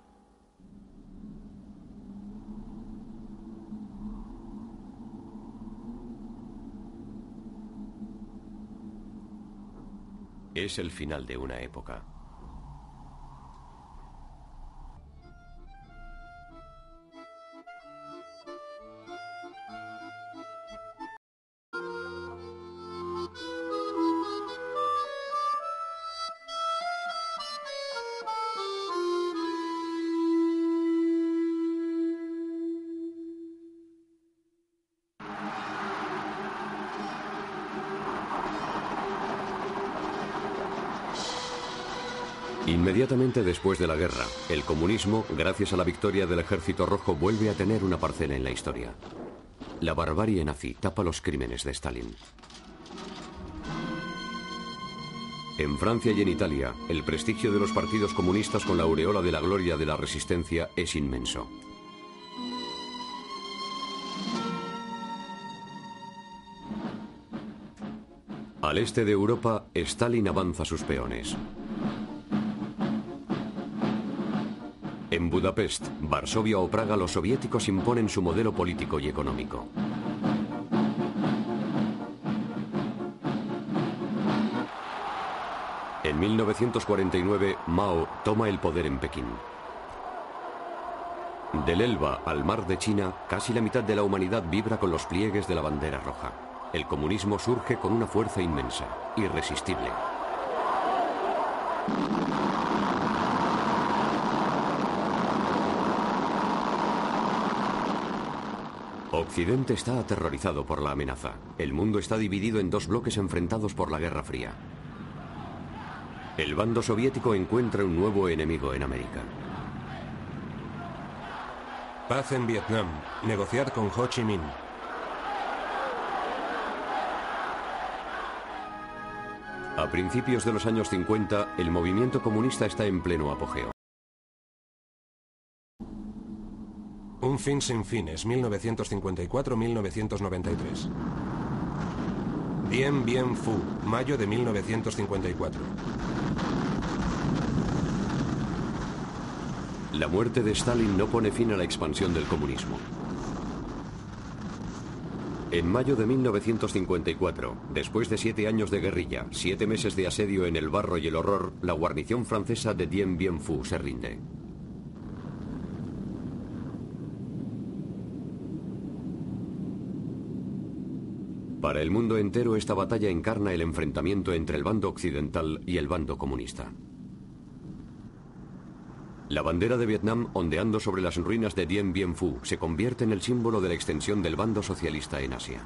Es el final de una época. Inmediatamente después de la guerra, el comunismo, gracias a la victoria del Ejército Rojo, vuelve a tener una parcela en la historia. La barbarie nazi tapa los crímenes de Stalin. En Francia y en Italia, el prestigio de los partidos comunistas con la aureola de la gloria de la resistencia es inmenso. Al este de Europa, Stalin avanza sus peones. Budapest, Varsovia o Praga los soviéticos imponen su modelo político y económico. En 1949, Mao toma el poder en Pekín. Del Elba al mar de China, casi la mitad de la humanidad vibra con los pliegues de la bandera roja. El comunismo surge con una fuerza inmensa, irresistible. Occidente está aterrorizado por la amenaza. El mundo está dividido en dos bloques enfrentados por la Guerra Fría. El bando soviético encuentra un nuevo enemigo en América. Paz en Vietnam. Negociar con Ho Chi Minh. A principios de los años 50, el movimiento comunista está en pleno apogeo. Un fin sin fines, 1954-1993. Bien Bien Phu, mayo de 1954. La muerte de Stalin no pone fin a la expansión del comunismo. En mayo de 1954, después de siete años de guerrilla, siete meses de asedio en el barro y el horror, la guarnición francesa de Dien Bien Phu se rinde. Para el mundo entero esta batalla encarna el enfrentamiento entre el bando occidental y el bando comunista. La bandera de Vietnam, ondeando sobre las ruinas de Dien Bien Phu, se convierte en el símbolo de la extensión del bando socialista en Asia.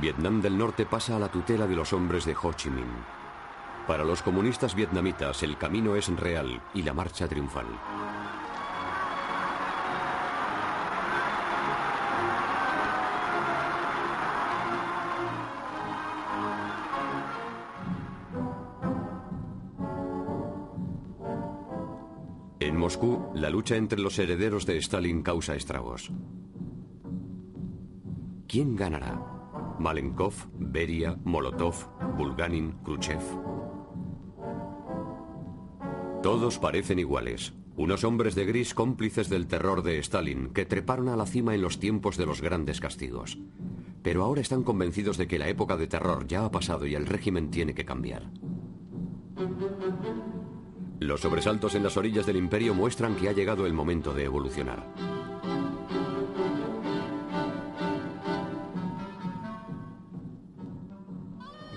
Vietnam del Norte pasa a la tutela de los hombres de Ho Chi Minh. Para los comunistas vietnamitas el camino es real y la marcha triunfal. Moscú, la lucha entre los herederos de Stalin causa estragos. ¿Quién ganará? ¿Malenkov, Beria, Molotov, Bulganin, Khrushchev? Todos parecen iguales. Unos hombres de gris cómplices del terror de Stalin que treparon a la cima en los tiempos de los grandes castigos. Pero ahora están convencidos de que la época de terror ya ha pasado y el régimen tiene que cambiar. Los sobresaltos en las orillas del imperio muestran que ha llegado el momento de evolucionar.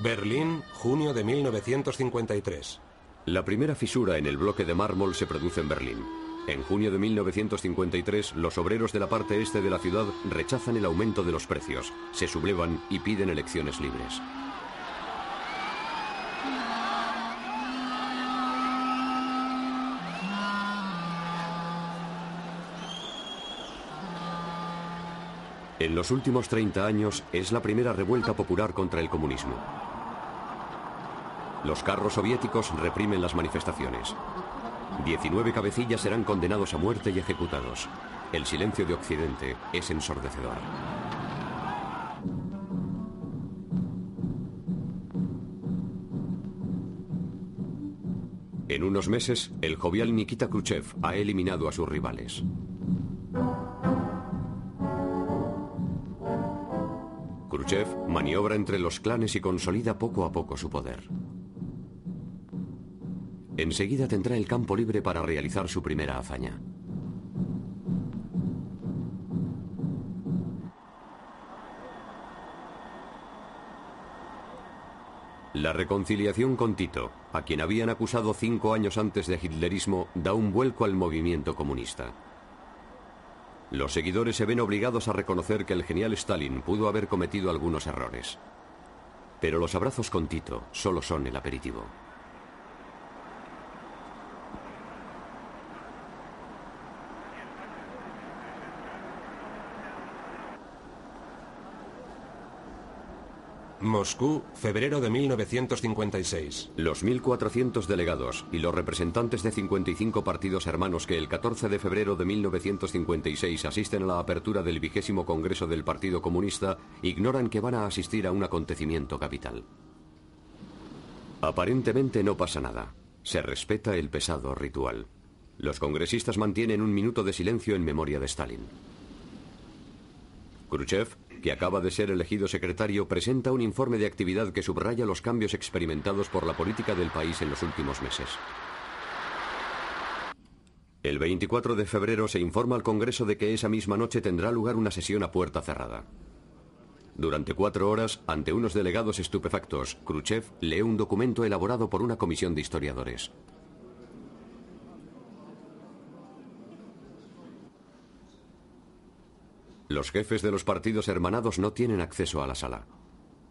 Berlín, junio de 1953. La primera fisura en el bloque de mármol se produce en Berlín. En junio de 1953, los obreros de la parte este de la ciudad rechazan el aumento de los precios, se sublevan y piden elecciones libres. En los últimos 30 años es la primera revuelta popular contra el comunismo. Los carros soviéticos reprimen las manifestaciones. 19 cabecillas serán condenados a muerte y ejecutados. El silencio de Occidente es ensordecedor. En unos meses, el jovial Nikita Khrushchev ha eliminado a sus rivales. Khrushchev maniobra entre los clanes y consolida poco a poco su poder. Enseguida tendrá el campo libre para realizar su primera hazaña. La reconciliación con Tito, a quien habían acusado cinco años antes de hitlerismo, da un vuelco al movimiento comunista. Los seguidores se ven obligados a reconocer que el genial Stalin pudo haber cometido algunos errores. Pero los abrazos con Tito solo son el aperitivo. Moscú, febrero de 1956. Los 1.400 delegados y los representantes de 55 partidos hermanos que el 14 de febrero de 1956 asisten a la apertura del vigésimo Congreso del Partido Comunista ignoran que van a asistir a un acontecimiento capital. Aparentemente no pasa nada. Se respeta el pesado ritual. Los congresistas mantienen un minuto de silencio en memoria de Stalin. Khrushchev que acaba de ser elegido secretario, presenta un informe de actividad que subraya los cambios experimentados por la política del país en los últimos meses. El 24 de febrero se informa al Congreso de que esa misma noche tendrá lugar una sesión a puerta cerrada. Durante cuatro horas, ante unos delegados estupefactos, Khrushchev lee un documento elaborado por una comisión de historiadores. Los jefes de los partidos hermanados no tienen acceso a la sala.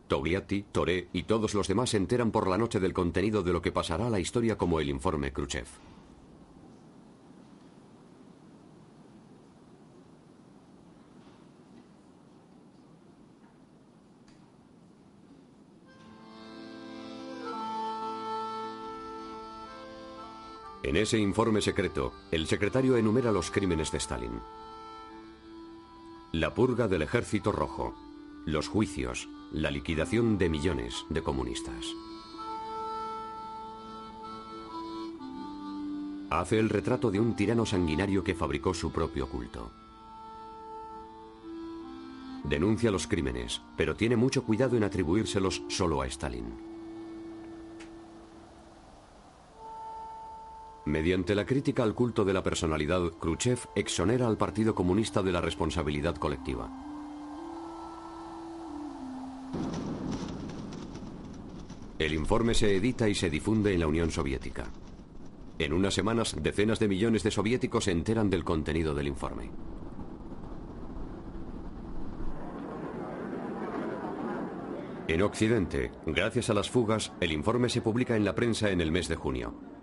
Togliatti, Toré y todos los demás se enteran por la noche del contenido de lo que pasará a la historia como el informe Khrushchev. En ese informe secreto, el secretario enumera los crímenes de Stalin. La purga del ejército rojo, los juicios, la liquidación de millones de comunistas. Hace el retrato de un tirano sanguinario que fabricó su propio culto. Denuncia los crímenes, pero tiene mucho cuidado en atribuírselos solo a Stalin. Mediante la crítica al culto de la personalidad, Khrushchev exonera al Partido Comunista de la responsabilidad colectiva. El informe se edita y se difunde en la Unión Soviética. En unas semanas, decenas de millones de soviéticos se enteran del contenido del informe. En Occidente, gracias a las fugas, el informe se publica en la prensa en el mes de junio.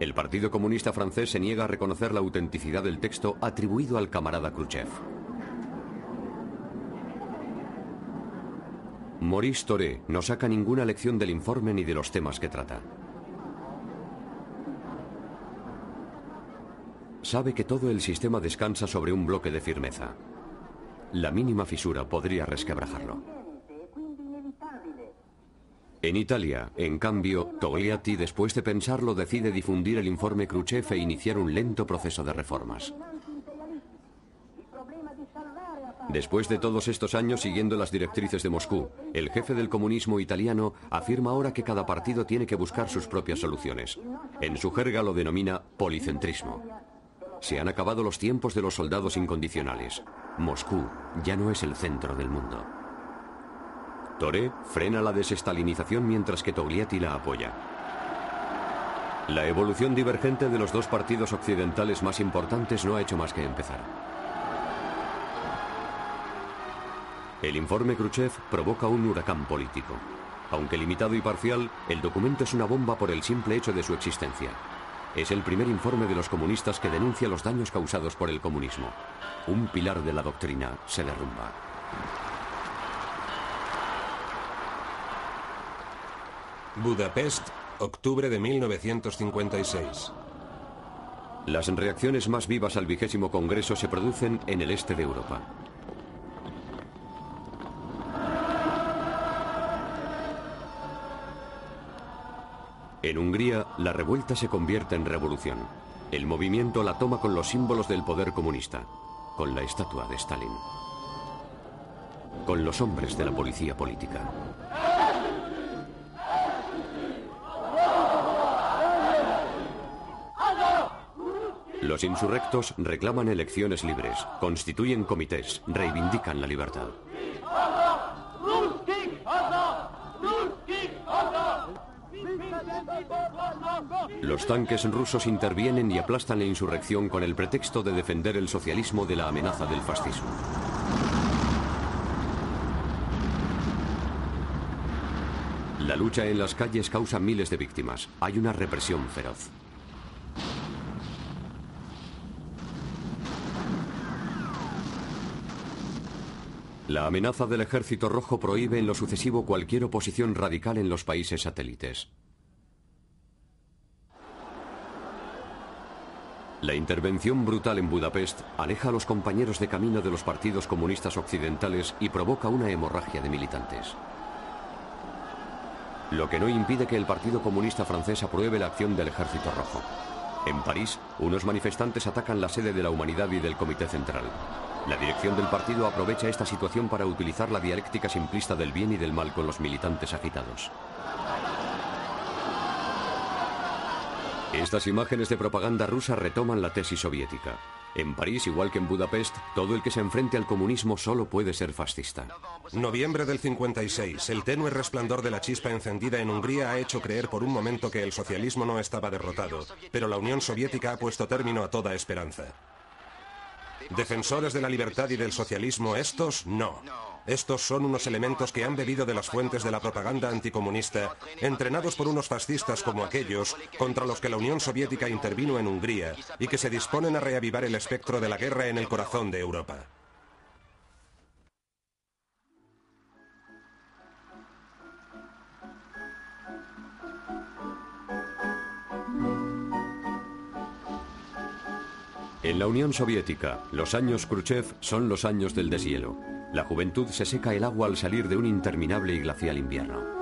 El Partido Comunista francés se niega a reconocer la autenticidad del texto atribuido al camarada Khrushchev. Maurice Toré no saca ninguna lección del informe ni de los temas que trata. Sabe que todo el sistema descansa sobre un bloque de firmeza. La mínima fisura podría resquebrajarlo. En Italia, en cambio, Togliatti, después de pensarlo, decide difundir el informe Khrushchev e iniciar un lento proceso de reformas. Después de todos estos años siguiendo las directrices de Moscú, el jefe del comunismo italiano afirma ahora que cada partido tiene que buscar sus propias soluciones. En su jerga lo denomina policentrismo. Se han acabado los tiempos de los soldados incondicionales. Moscú ya no es el centro del mundo. Toré frena la desestalinización mientras que Togliatti la apoya. La evolución divergente de los dos partidos occidentales más importantes no ha hecho más que empezar. El informe Khrushchev provoca un huracán político. Aunque limitado y parcial, el documento es una bomba por el simple hecho de su existencia. Es el primer informe de los comunistas que denuncia los daños causados por el comunismo. Un pilar de la doctrina se derrumba. Budapest, octubre de 1956. Las reacciones más vivas al vigésimo Congreso se producen en el este de Europa. En Hungría, la revuelta se convierte en revolución. El movimiento la toma con los símbolos del poder comunista, con la estatua de Stalin, con los hombres de la policía política. Los insurrectos reclaman elecciones libres, constituyen comités, reivindican la libertad. Los tanques rusos intervienen y aplastan la insurrección con el pretexto de defender el socialismo de la amenaza del fascismo. La lucha en las calles causa miles de víctimas. Hay una represión feroz. La amenaza del ejército rojo prohíbe en lo sucesivo cualquier oposición radical en los países satélites. La intervención brutal en Budapest aleja a los compañeros de camino de los partidos comunistas occidentales y provoca una hemorragia de militantes. Lo que no impide que el Partido Comunista francés apruebe la acción del Ejército Rojo. En París, unos manifestantes atacan la sede de la Humanidad y del Comité Central. La dirección del partido aprovecha esta situación para utilizar la dialéctica simplista del bien y del mal con los militantes agitados. Estas imágenes de propaganda rusa retoman la tesis soviética. En París, igual que en Budapest, todo el que se enfrente al comunismo solo puede ser fascista. Noviembre del 56. El tenue resplandor de la chispa encendida en Hungría ha hecho creer por un momento que el socialismo no estaba derrotado, pero la Unión Soviética ha puesto término a toda esperanza. Defensores de la libertad y del socialismo, estos no. Estos son unos elementos que han bebido de las fuentes de la propaganda anticomunista, entrenados por unos fascistas como aquellos contra los que la Unión Soviética intervino en Hungría y que se disponen a reavivar el espectro de la guerra en el corazón de Europa. La Unión Soviética, los años Khrushchev son los años del deshielo. La juventud se seca el agua al salir de un interminable y glacial invierno.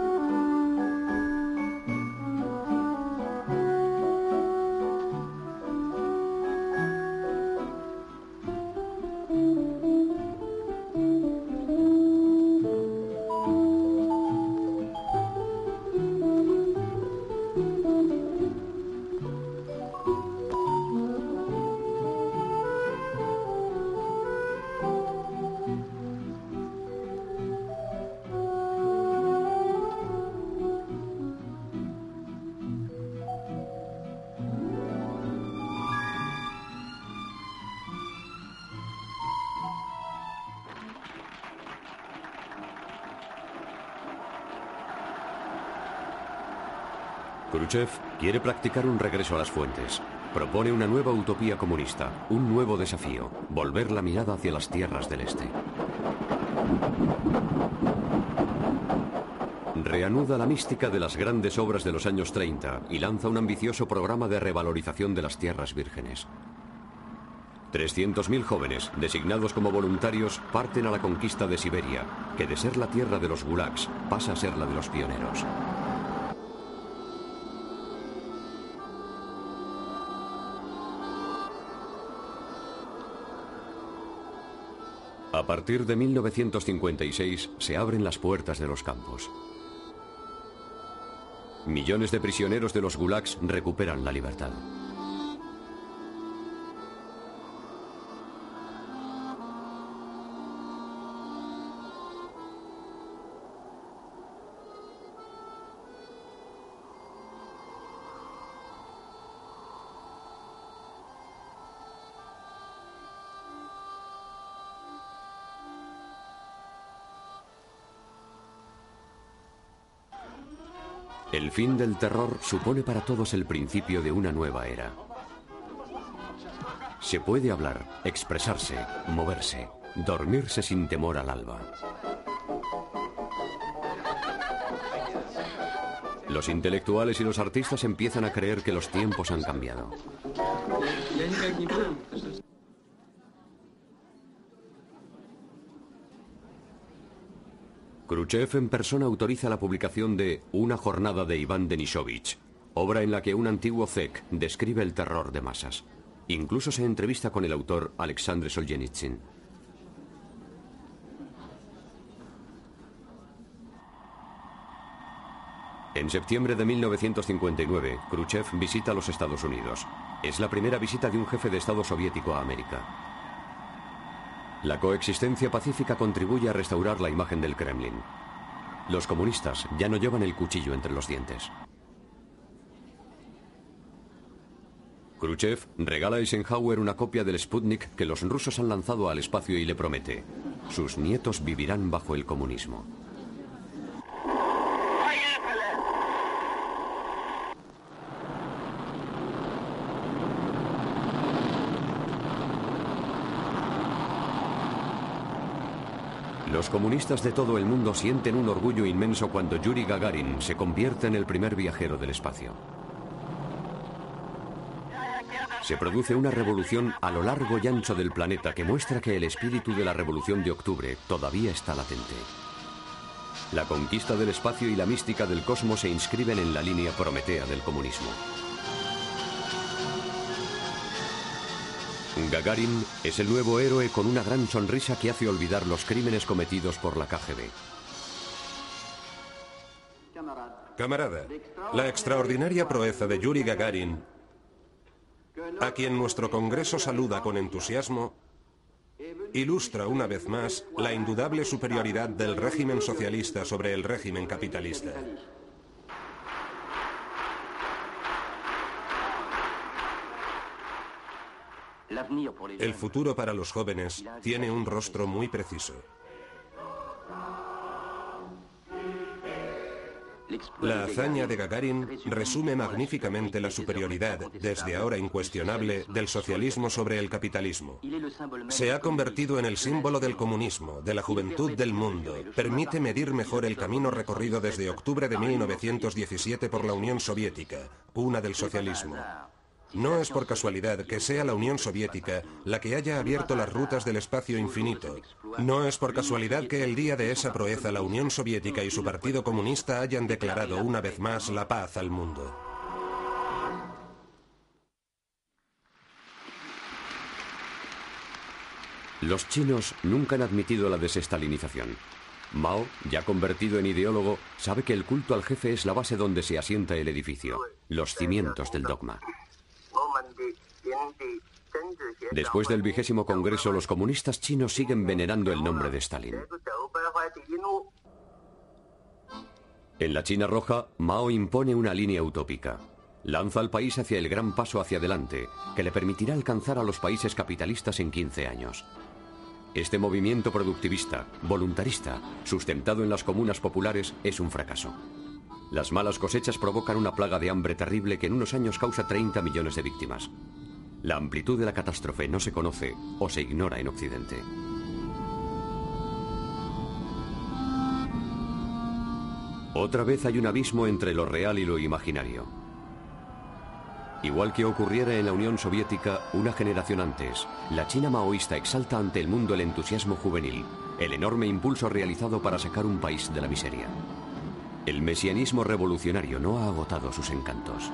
Khrushchev quiere practicar un regreso a las fuentes. Propone una nueva utopía comunista, un nuevo desafío, volver la mirada hacia las tierras del este. Reanuda la mística de las grandes obras de los años 30 y lanza un ambicioso programa de revalorización de las tierras vírgenes. 300.000 jóvenes, designados como voluntarios, parten a la conquista de Siberia, que de ser la tierra de los gulags pasa a ser la de los pioneros. Partir de 1956 se abren las puertas de los campos. Millones de prisioneros de los gulags recuperan la libertad. El fin del terror supone para todos el principio de una nueva era. Se puede hablar, expresarse, moverse, dormirse sin temor al alba. Los intelectuales y los artistas empiezan a creer que los tiempos han cambiado. Khrushchev en persona autoriza la publicación de Una jornada de Iván Denisovich, obra en la que un antiguo zek describe el terror de masas. Incluso se entrevista con el autor Alexandre Solzhenitsyn. En septiembre de 1959, Khrushchev visita los Estados Unidos. Es la primera visita de un jefe de Estado soviético a América. La coexistencia pacífica contribuye a restaurar la imagen del Kremlin. Los comunistas ya no llevan el cuchillo entre los dientes. Khrushchev regala a Eisenhower una copia del Sputnik que los rusos han lanzado al espacio y le promete, sus nietos vivirán bajo el comunismo. Los comunistas de todo el mundo sienten un orgullo inmenso cuando Yuri Gagarin se convierte en el primer viajero del espacio. Se produce una revolución a lo largo y ancho del planeta que muestra que el espíritu de la revolución de octubre todavía está latente. La conquista del espacio y la mística del cosmos se inscriben en la línea prometea del comunismo. Gagarin es el nuevo héroe con una gran sonrisa que hace olvidar los crímenes cometidos por la KGB. Camarada, la extraordinaria proeza de Yuri Gagarin, a quien nuestro Congreso saluda con entusiasmo, ilustra una vez más la indudable superioridad del régimen socialista sobre el régimen capitalista. El futuro para los jóvenes tiene un rostro muy preciso. La hazaña de Gagarin resume magníficamente la superioridad, desde ahora incuestionable, del socialismo sobre el capitalismo. Se ha convertido en el símbolo del comunismo, de la juventud del mundo. Permite medir mejor el camino recorrido desde octubre de 1917 por la Unión Soviética, una del socialismo. No es por casualidad que sea la Unión Soviética la que haya abierto las rutas del espacio infinito. No es por casualidad que el día de esa proeza la Unión Soviética y su Partido Comunista hayan declarado una vez más la paz al mundo. Los chinos nunca han admitido la desestalinización. Mao, ya convertido en ideólogo, sabe que el culto al jefe es la base donde se asienta el edificio, los cimientos del dogma. Después del vigésimo congreso, los comunistas chinos siguen venerando el nombre de Stalin. En la China roja, Mao impone una línea utópica. Lanza al país hacia el gran paso hacia adelante, que le permitirá alcanzar a los países capitalistas en 15 años. Este movimiento productivista, voluntarista, sustentado en las comunas populares, es un fracaso. Las malas cosechas provocan una plaga de hambre terrible que en unos años causa 30 millones de víctimas. La amplitud de la catástrofe no se conoce o se ignora en Occidente. Otra vez hay un abismo entre lo real y lo imaginario. Igual que ocurriera en la Unión Soviética una generación antes, la China maoísta exalta ante el mundo el entusiasmo juvenil, el enorme impulso realizado para sacar un país de la miseria. El mesianismo revolucionario no ha agotado sus encantos.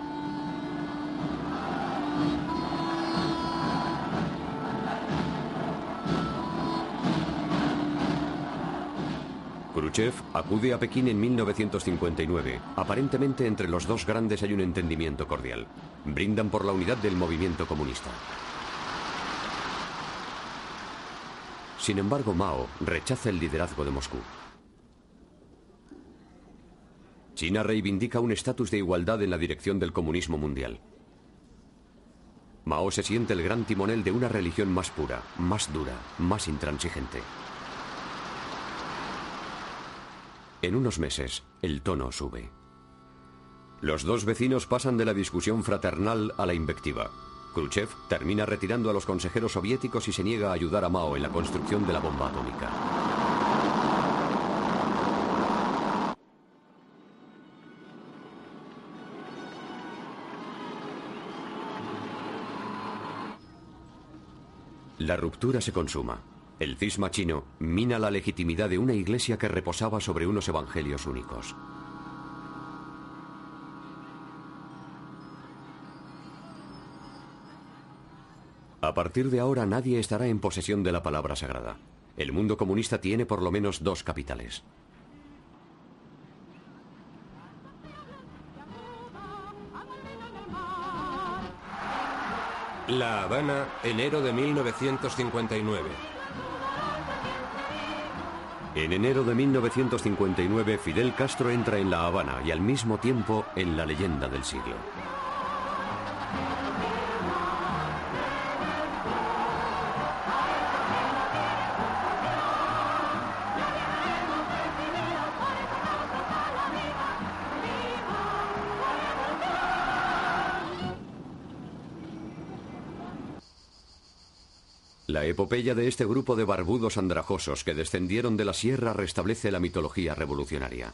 Khrushchev acude a Pekín en 1959. Aparentemente entre los dos grandes hay un entendimiento cordial. Brindan por la unidad del movimiento comunista. Sin embargo, Mao rechaza el liderazgo de Moscú. China reivindica un estatus de igualdad en la dirección del comunismo mundial. Mao se siente el gran timonel de una religión más pura, más dura, más intransigente. En unos meses, el tono sube. Los dos vecinos pasan de la discusión fraternal a la invectiva. Khrushchev termina retirando a los consejeros soviéticos y se niega a ayudar a Mao en la construcción de la bomba atómica. La ruptura se consuma. El cisma chino mina la legitimidad de una iglesia que reposaba sobre unos evangelios únicos. A partir de ahora nadie estará en posesión de la palabra sagrada. El mundo comunista tiene por lo menos dos capitales. La Habana, enero de 1959. En enero de 1959, Fidel Castro entra en La Habana y al mismo tiempo en la leyenda del siglo. La epopeya de este grupo de barbudos andrajosos que descendieron de la sierra restablece la mitología revolucionaria.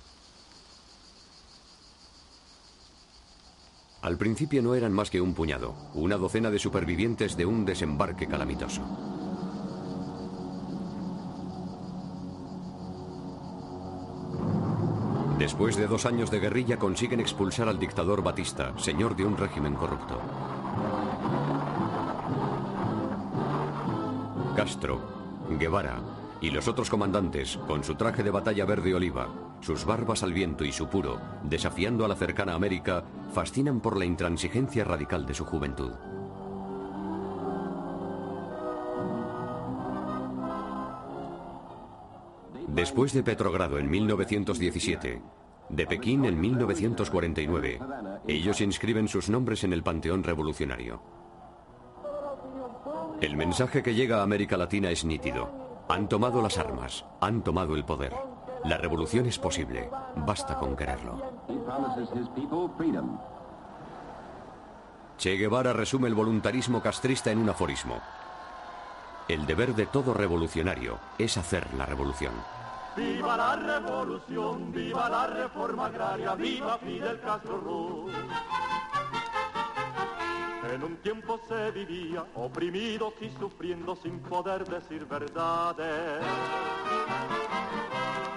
Al principio no eran más que un puñado, una docena de supervivientes de un desembarque calamitoso. Después de dos años de guerrilla consiguen expulsar al dictador Batista, señor de un régimen corrupto. Castro, Guevara y los otros comandantes, con su traje de batalla verde oliva, sus barbas al viento y su puro, desafiando a la cercana América, fascinan por la intransigencia radical de su juventud. Después de Petrogrado en 1917, de Pekín en 1949, ellos inscriben sus nombres en el Panteón Revolucionario. El mensaje que llega a América Latina es nítido. Han tomado las armas, han tomado el poder. La revolución es posible, basta con quererlo. Che Guevara resume el voluntarismo castrista en un aforismo. El deber de todo revolucionario es hacer la revolución. Viva la revolución, viva la reforma agraria, viva Fidel Castro Ruz. En un tiempo se vivía oprimidos y sufriendo sin poder decir verdades.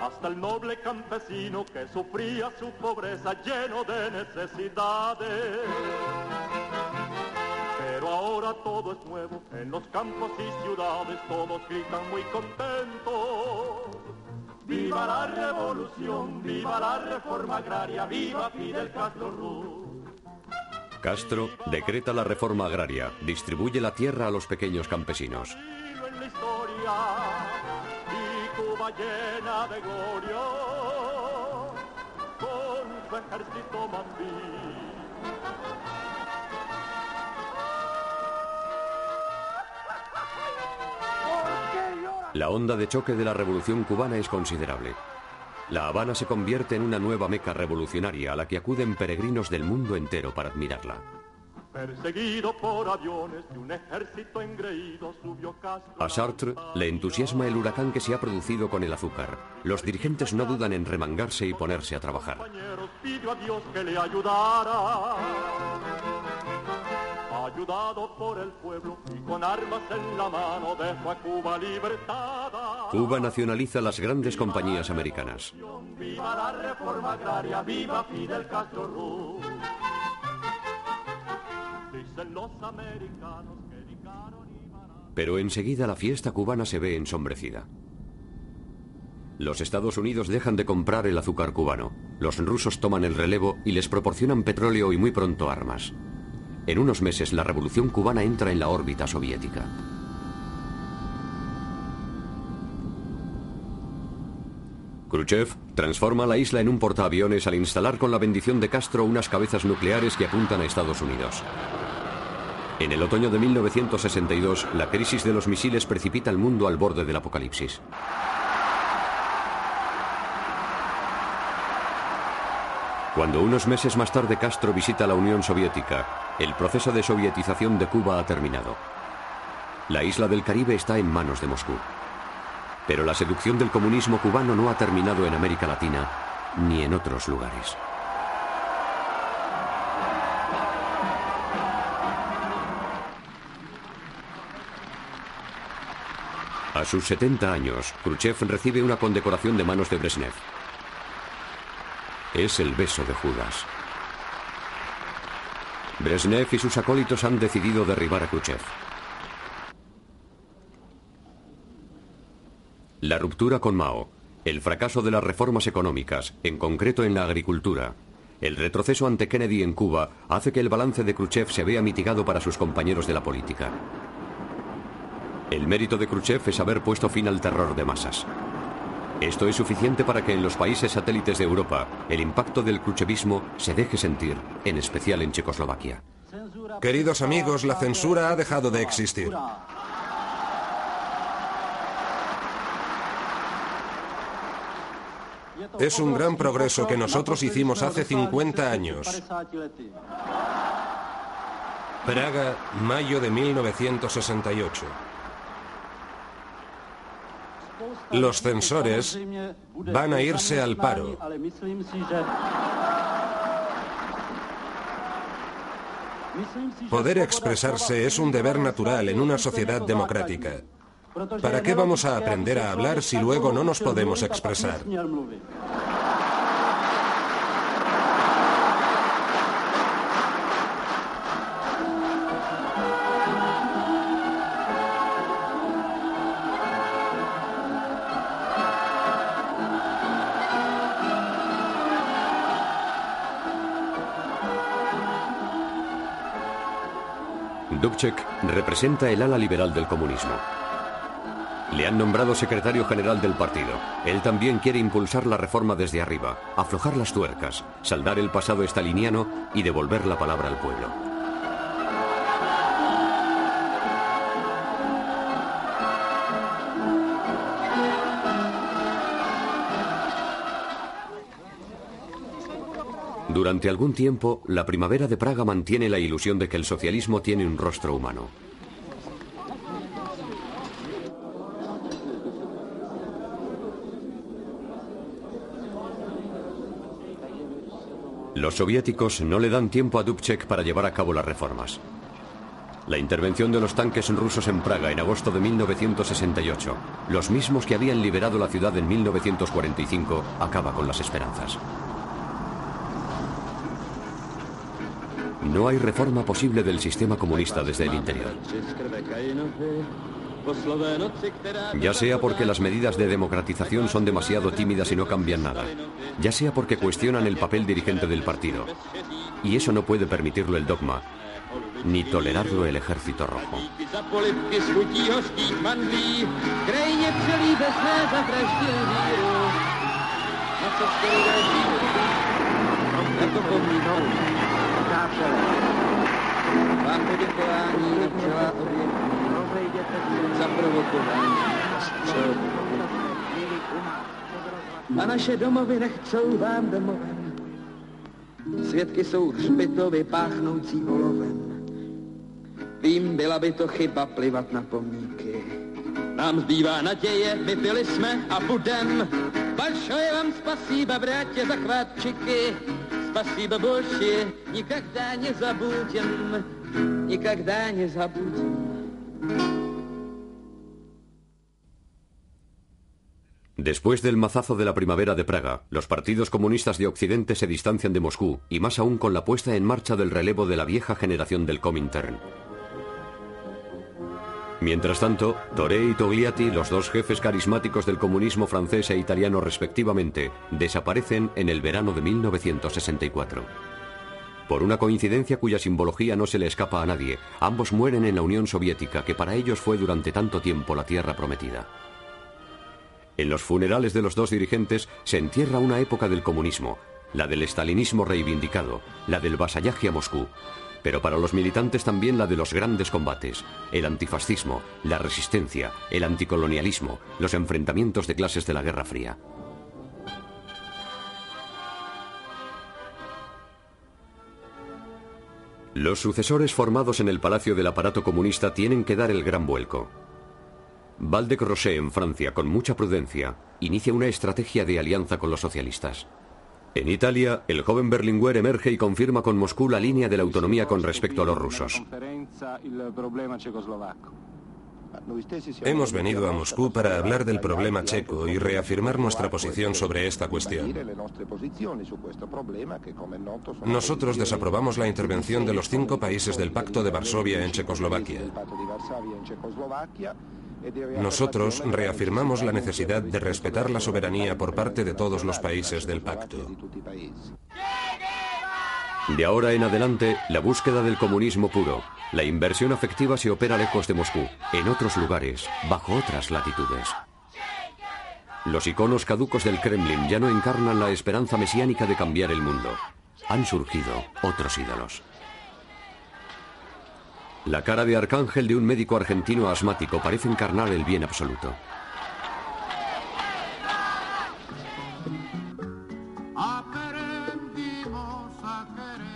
Hasta el noble campesino que sufría su pobreza lleno de necesidades. Pero ahora todo es nuevo, en los campos y ciudades todos gritan muy contentos. Viva la revolución, viva la reforma agraria, viva Fidel Castro Ruz. Castro decreta la reforma agraria, distribuye la tierra a los pequeños campesinos. La onda de choque de la revolución cubana es considerable. La Habana se convierte en una nueva meca revolucionaria a la que acuden peregrinos del mundo entero para admirarla. Perseguido por aviones de un ejército engreído, subió Castro. A Sartre le entusiasma el huracán que se ha producido con el azúcar. Los dirigentes no dudan en remangarse y ponerse a trabajar. pidió a Dios que le ayudara. Ayudado por el pueblo y con armas en la mano dejó a Cuba libertada. Cuba nacionaliza las grandes compañías americanas. Viva la reforma agraria, viva Fidel Castro Ruz. Dicen los americanos que dedicaron y Pero enseguida la fiesta cubana se ve ensombrecida. Los Estados Unidos dejan de comprar el azúcar cubano. Los rusos toman el relevo y les proporcionan petróleo y muy pronto armas. En unos meses la revolución cubana entra en la órbita soviética. Khrushchev transforma la isla en un portaaviones al instalar con la bendición de Castro unas cabezas nucleares que apuntan a Estados Unidos. En el otoño de 1962, la crisis de los misiles precipita al mundo al borde del apocalipsis. Cuando unos meses más tarde Castro visita la Unión Soviética, el proceso de sovietización de Cuba ha terminado. La isla del Caribe está en manos de Moscú. Pero la seducción del comunismo cubano no ha terminado en América Latina ni en otros lugares. A sus 70 años, Khrushchev recibe una condecoración de manos de Brezhnev. Es el beso de Judas. Brezhnev y sus acólitos han decidido derribar a Khrushchev. La ruptura con Mao, el fracaso de las reformas económicas, en concreto en la agricultura, el retroceso ante Kennedy en Cuba hace que el balance de Khrushchev se vea mitigado para sus compañeros de la política. El mérito de Khrushchev es haber puesto fin al terror de masas. Esto es suficiente para que en los países satélites de Europa el impacto del khrushchevismo se deje sentir, en especial en Checoslovaquia. Queridos amigos, la censura ha dejado de existir. Es un gran progreso que nosotros hicimos hace 50 años. Praga, mayo de 1968. Los censores van a irse al paro. Poder expresarse es un deber natural en una sociedad democrática. ¿Para qué vamos a aprender a hablar si luego no nos podemos expresar? Representa el ala liberal del comunismo. Le han nombrado secretario general del partido. Él también quiere impulsar la reforma desde arriba, aflojar las tuercas, saldar el pasado estaliniano y devolver la palabra al pueblo. Durante algún tiempo, la primavera de Praga mantiene la ilusión de que el socialismo tiene un rostro humano. Los soviéticos no le dan tiempo a Dubček para llevar a cabo las reformas. La intervención de los tanques rusos en Praga en agosto de 1968, los mismos que habían liberado la ciudad en 1945, acaba con las esperanzas. No hay reforma posible del sistema comunista desde el interior. Ya sea porque las medidas de democratización son demasiado tímidas y no cambian nada, ya sea porque cuestionan el papel dirigente del partido. Y eso no puede permitirlo el dogma, ni tolerarlo el ejército rojo. Vám poděkování za celá obětí. za provokování. A naše domovy nechcou vám domovem. Svědky jsou hřbitovy páchnoucí olovem. Vím, byla by to chyba plivat na pomníky. Nám zbývá naděje, vypili jsme a budem. Большое vám spasíba, bratě, za chvátčiky. Спасибо большое, никогда не забудем, никогда не забудем. Después del mazazo de la primavera de Praga, los partidos comunistas de Occidente se distancian de Moscú, y más aún con la puesta en marcha del relevo de la vieja generación del Comintern. Mientras tanto, Toré y Togliatti, los dos jefes carismáticos del comunismo francés e italiano respectivamente, desaparecen en el verano de 1964. Por una coincidencia cuya simbología no se le escapa a nadie, ambos mueren en la Unión Soviética, que para ellos fue durante tanto tiempo la tierra prometida. En los funerales de los dos dirigentes se entierra una época del comunismo, la del estalinismo reivindicado, la del vasallaje a Moscú, pero para los militantes también la de los grandes combates, el antifascismo, la resistencia, el anticolonialismo, los enfrentamientos de clases de la Guerra Fría. Los sucesores formados en el palacio del aparato comunista tienen que dar el gran vuelco. Valdec Rocher, en Francia, con mucha prudencia, inicia una estrategia de alianza con los socialistas. En Italia, el joven Berlinguer emerge y confirma con Moscú la línea de la autonomía con respecto a los rusos. Hemos venido a Moscú para hablar del problema checo y reafirmar nuestra posición sobre esta cuestión. Nosotros desaprobamos la intervención de los cinco países del Pacto de Varsovia en Checoslovaquia. Nosotros reafirmamos la necesidad de respetar la soberanía por parte de todos los países del pacto. De ahora en adelante, la búsqueda del comunismo puro, la inversión afectiva se opera lejos de Moscú, en otros lugares, bajo otras latitudes. Los iconos caducos del Kremlin ya no encarnan la esperanza mesiánica de cambiar el mundo. Han surgido otros ídolos. La cara de arcángel de un médico argentino asmático parece encarnar el bien absoluto.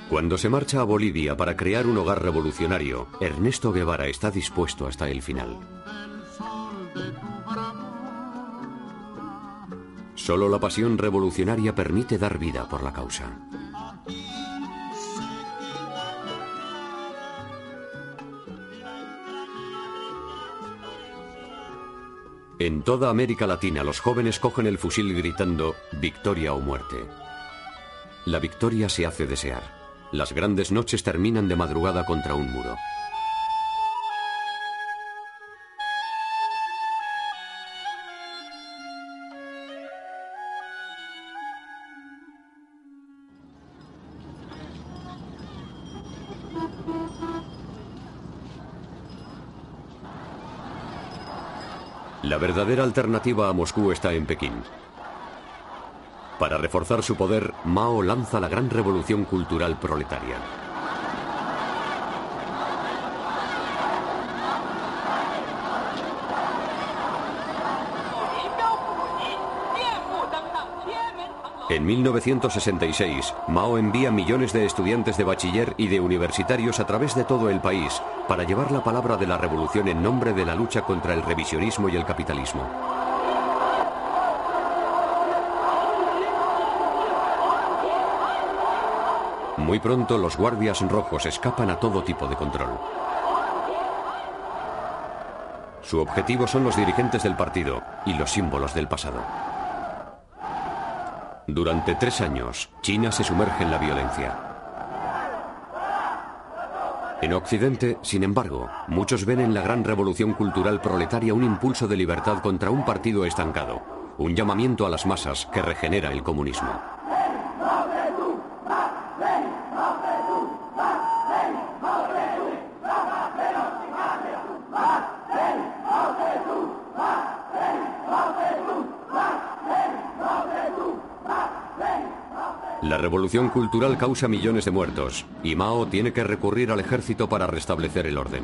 Cuando se marcha a Bolivia para crear un hogar revolucionario, Ernesto Guevara está dispuesto hasta el final. Solo la pasión revolucionaria permite dar vida por la causa. En toda América Latina los jóvenes cogen el fusil gritando victoria o muerte. La victoria se hace desear. Las grandes noches terminan de madrugada contra un muro. La verdadera alternativa a Moscú está en Pekín. Para reforzar su poder, Mao lanza la gran revolución cultural proletaria. En 1966, Mao envía millones de estudiantes de bachiller y de universitarios a través de todo el país para llevar la palabra de la revolución en nombre de la lucha contra el revisionismo y el capitalismo. Muy pronto los guardias rojos escapan a todo tipo de control. Su objetivo son los dirigentes del partido y los símbolos del pasado. Durante tres años, China se sumerge en la violencia. En Occidente, sin embargo, muchos ven en la gran revolución cultural proletaria un impulso de libertad contra un partido estancado, un llamamiento a las masas que regenera el comunismo. La revolución cultural causa millones de muertos y Mao tiene que recurrir al ejército para restablecer el orden.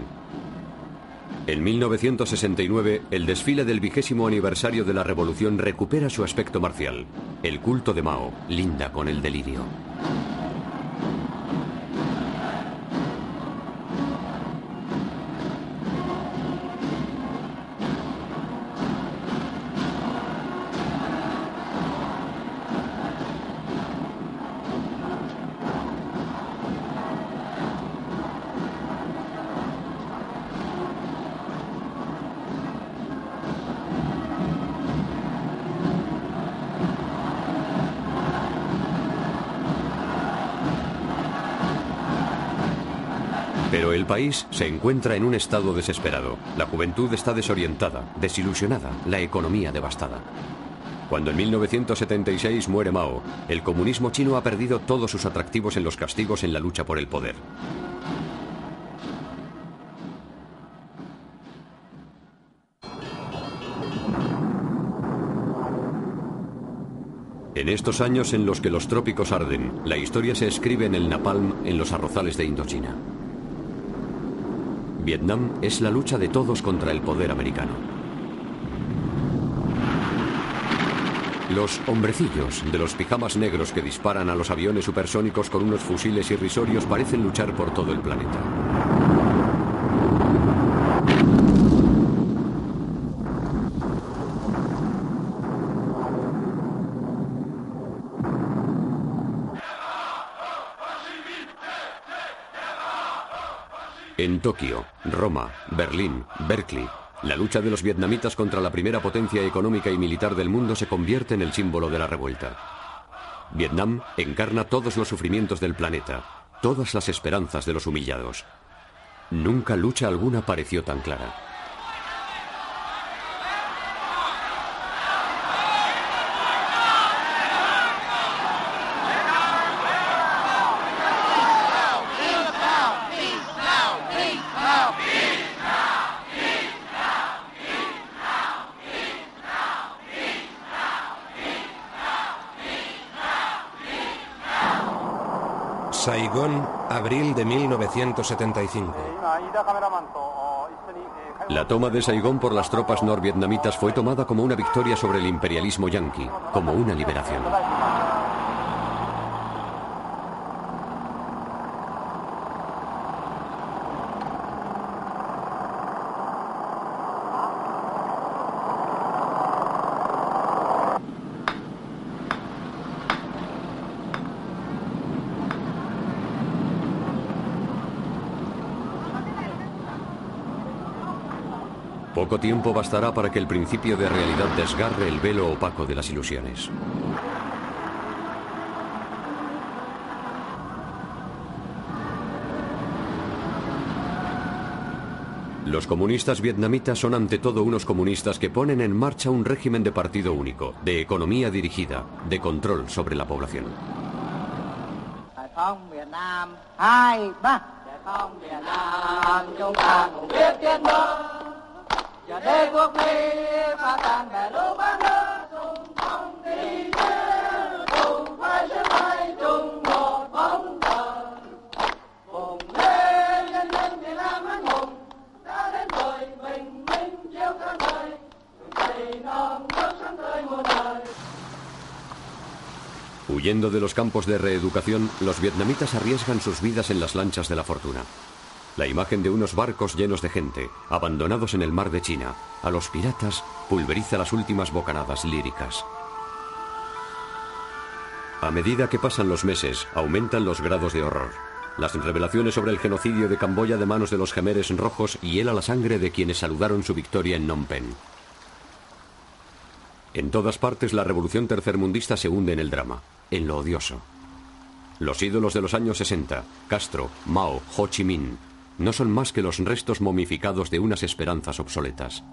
En 1969, el desfile del vigésimo aniversario de la Revolución recupera su aspecto marcial. El culto de Mao linda con el delirio. País se encuentra en un estado desesperado. La juventud está desorientada, desilusionada, la economía devastada. Cuando en 1976 muere Mao, el comunismo chino ha perdido todos sus atractivos en los castigos en la lucha por el poder. En estos años en los que los trópicos arden, la historia se escribe en el napalm en los arrozales de Indochina. Vietnam es la lucha de todos contra el poder americano. Los hombrecillos de los pijamas negros que disparan a los aviones supersónicos con unos fusiles irrisorios parecen luchar por todo el planeta. En Tokio, Roma, Berlín, Berkeley, la lucha de los vietnamitas contra la primera potencia económica y militar del mundo se convierte en el símbolo de la revuelta. Vietnam encarna todos los sufrimientos del planeta, todas las esperanzas de los humillados. Nunca lucha alguna pareció tan clara. Saigón, abril de 1975. La toma de Saigón por las tropas norvietnamitas fue tomada como una victoria sobre el imperialismo yanqui, como una liberación. Poco tiempo bastará para que el principio de realidad desgarre el velo opaco de las ilusiones. Los comunistas vietnamitas son ante todo unos comunistas que ponen en marcha un régimen de partido único, de economía dirigida, de control sobre la población. Huyendo de los campos de reeducación, los vietnamitas arriesgan sus vidas en las lanchas de la fortuna. La imagen de unos barcos llenos de gente, abandonados en el mar de China, a los piratas pulveriza las últimas bocanadas líricas. A medida que pasan los meses, aumentan los grados de horror. Las revelaciones sobre el genocidio de Camboya de manos de los gemeres rojos hiela la sangre de quienes saludaron su victoria en Phnom Penh. En todas partes la revolución tercermundista se hunde en el drama, en lo odioso. Los ídolos de los años 60, Castro, Mao, Ho Chi Minh, no son más que los restos momificados de unas esperanzas obsoletas.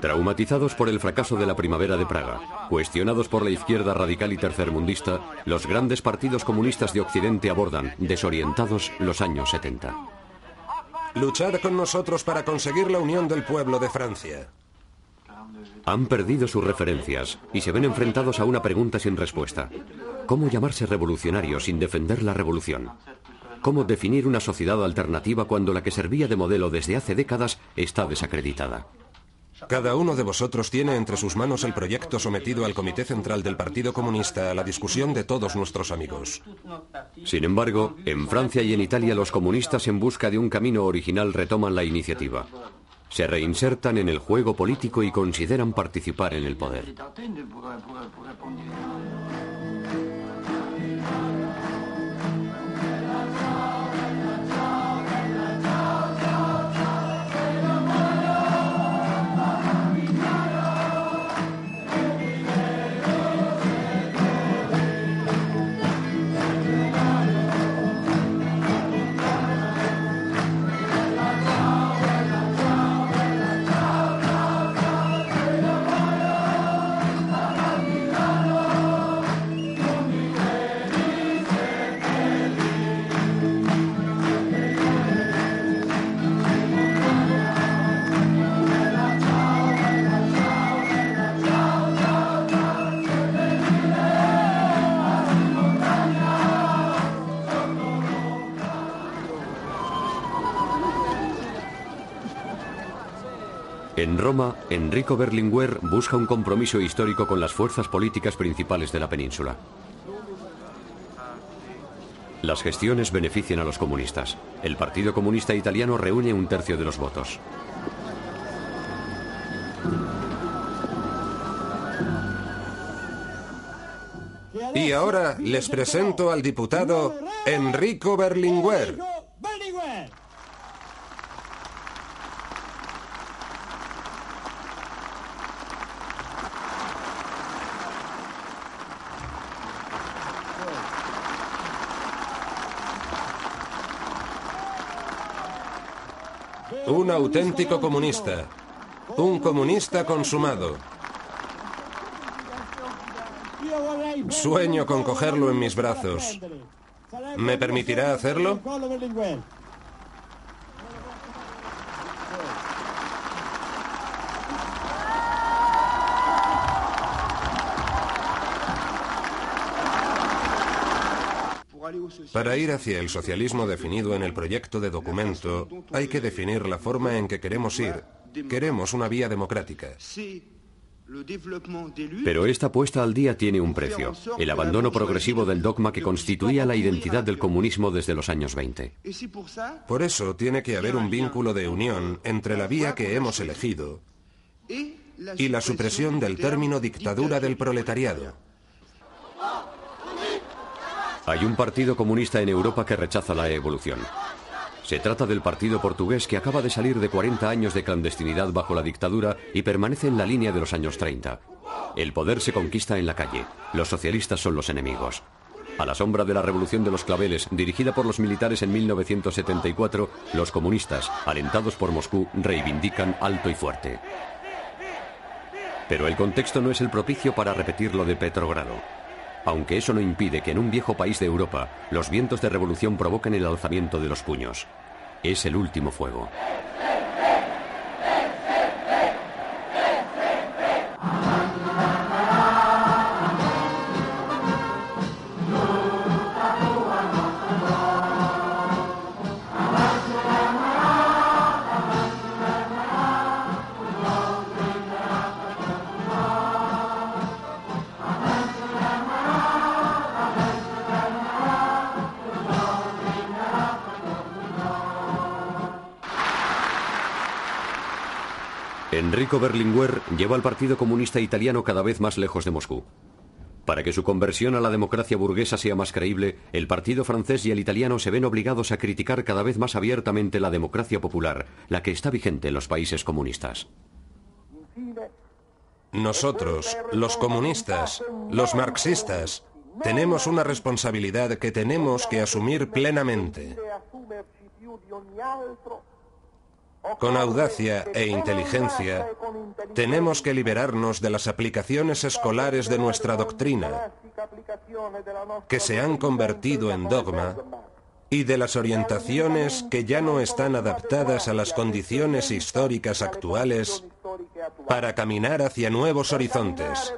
Traumatizados por el fracaso de la primavera de Praga, cuestionados por la izquierda radical y tercermundista, los grandes partidos comunistas de Occidente abordan, desorientados, los años 70. Luchar con nosotros para conseguir la unión del pueblo de Francia. Han perdido sus referencias y se ven enfrentados a una pregunta sin respuesta. ¿Cómo llamarse revolucionario sin defender la revolución? ¿Cómo definir una sociedad alternativa cuando la que servía de modelo desde hace décadas está desacreditada? Cada uno de vosotros tiene entre sus manos el proyecto sometido al Comité Central del Partido Comunista a la discusión de todos nuestros amigos. Sin embargo, en Francia y en Italia los comunistas en busca de un camino original retoman la iniciativa. Se reinsertan en el juego político y consideran participar en el poder. En Roma, Enrico Berlinguer busca un compromiso histórico con las fuerzas políticas principales de la península. Las gestiones benefician a los comunistas. El Partido Comunista Italiano reúne un tercio de los votos. Y ahora les presento al diputado Enrico Berlinguer. Un auténtico comunista. Un comunista consumado. Sueño con cogerlo en mis brazos. ¿Me permitirá hacerlo? Para ir hacia el socialismo definido en el proyecto de documento, hay que definir la forma en que queremos ir. Queremos una vía democrática. Pero esta puesta al día tiene un precio, el abandono progresivo del dogma que constituía la identidad del comunismo desde los años 20. Por eso tiene que haber un vínculo de unión entre la vía que hemos elegido y la supresión del término dictadura del proletariado. Hay un partido comunista en Europa que rechaza la evolución. Se trata del partido portugués que acaba de salir de 40 años de clandestinidad bajo la dictadura y permanece en la línea de los años 30. El poder se conquista en la calle. Los socialistas son los enemigos. A la sombra de la Revolución de los Claveles, dirigida por los militares en 1974, los comunistas, alentados por Moscú, reivindican alto y fuerte. Pero el contexto no es el propicio para repetir lo de Petrogrado aunque eso no impide que en un viejo país de Europa los vientos de revolución provoquen el alzamiento de los puños. Es el último fuego. Enrico Berlinguer lleva al Partido Comunista Italiano cada vez más lejos de Moscú. Para que su conversión a la democracia burguesa sea más creíble, el partido francés y el italiano se ven obligados a criticar cada vez más abiertamente la democracia popular, la que está vigente en los países comunistas. Nosotros, los comunistas, los marxistas, tenemos una responsabilidad que tenemos que asumir plenamente. Con audacia e inteligencia, tenemos que liberarnos de las aplicaciones escolares de nuestra doctrina, que se han convertido en dogma, y de las orientaciones que ya no están adaptadas a las condiciones históricas actuales para caminar hacia nuevos horizontes.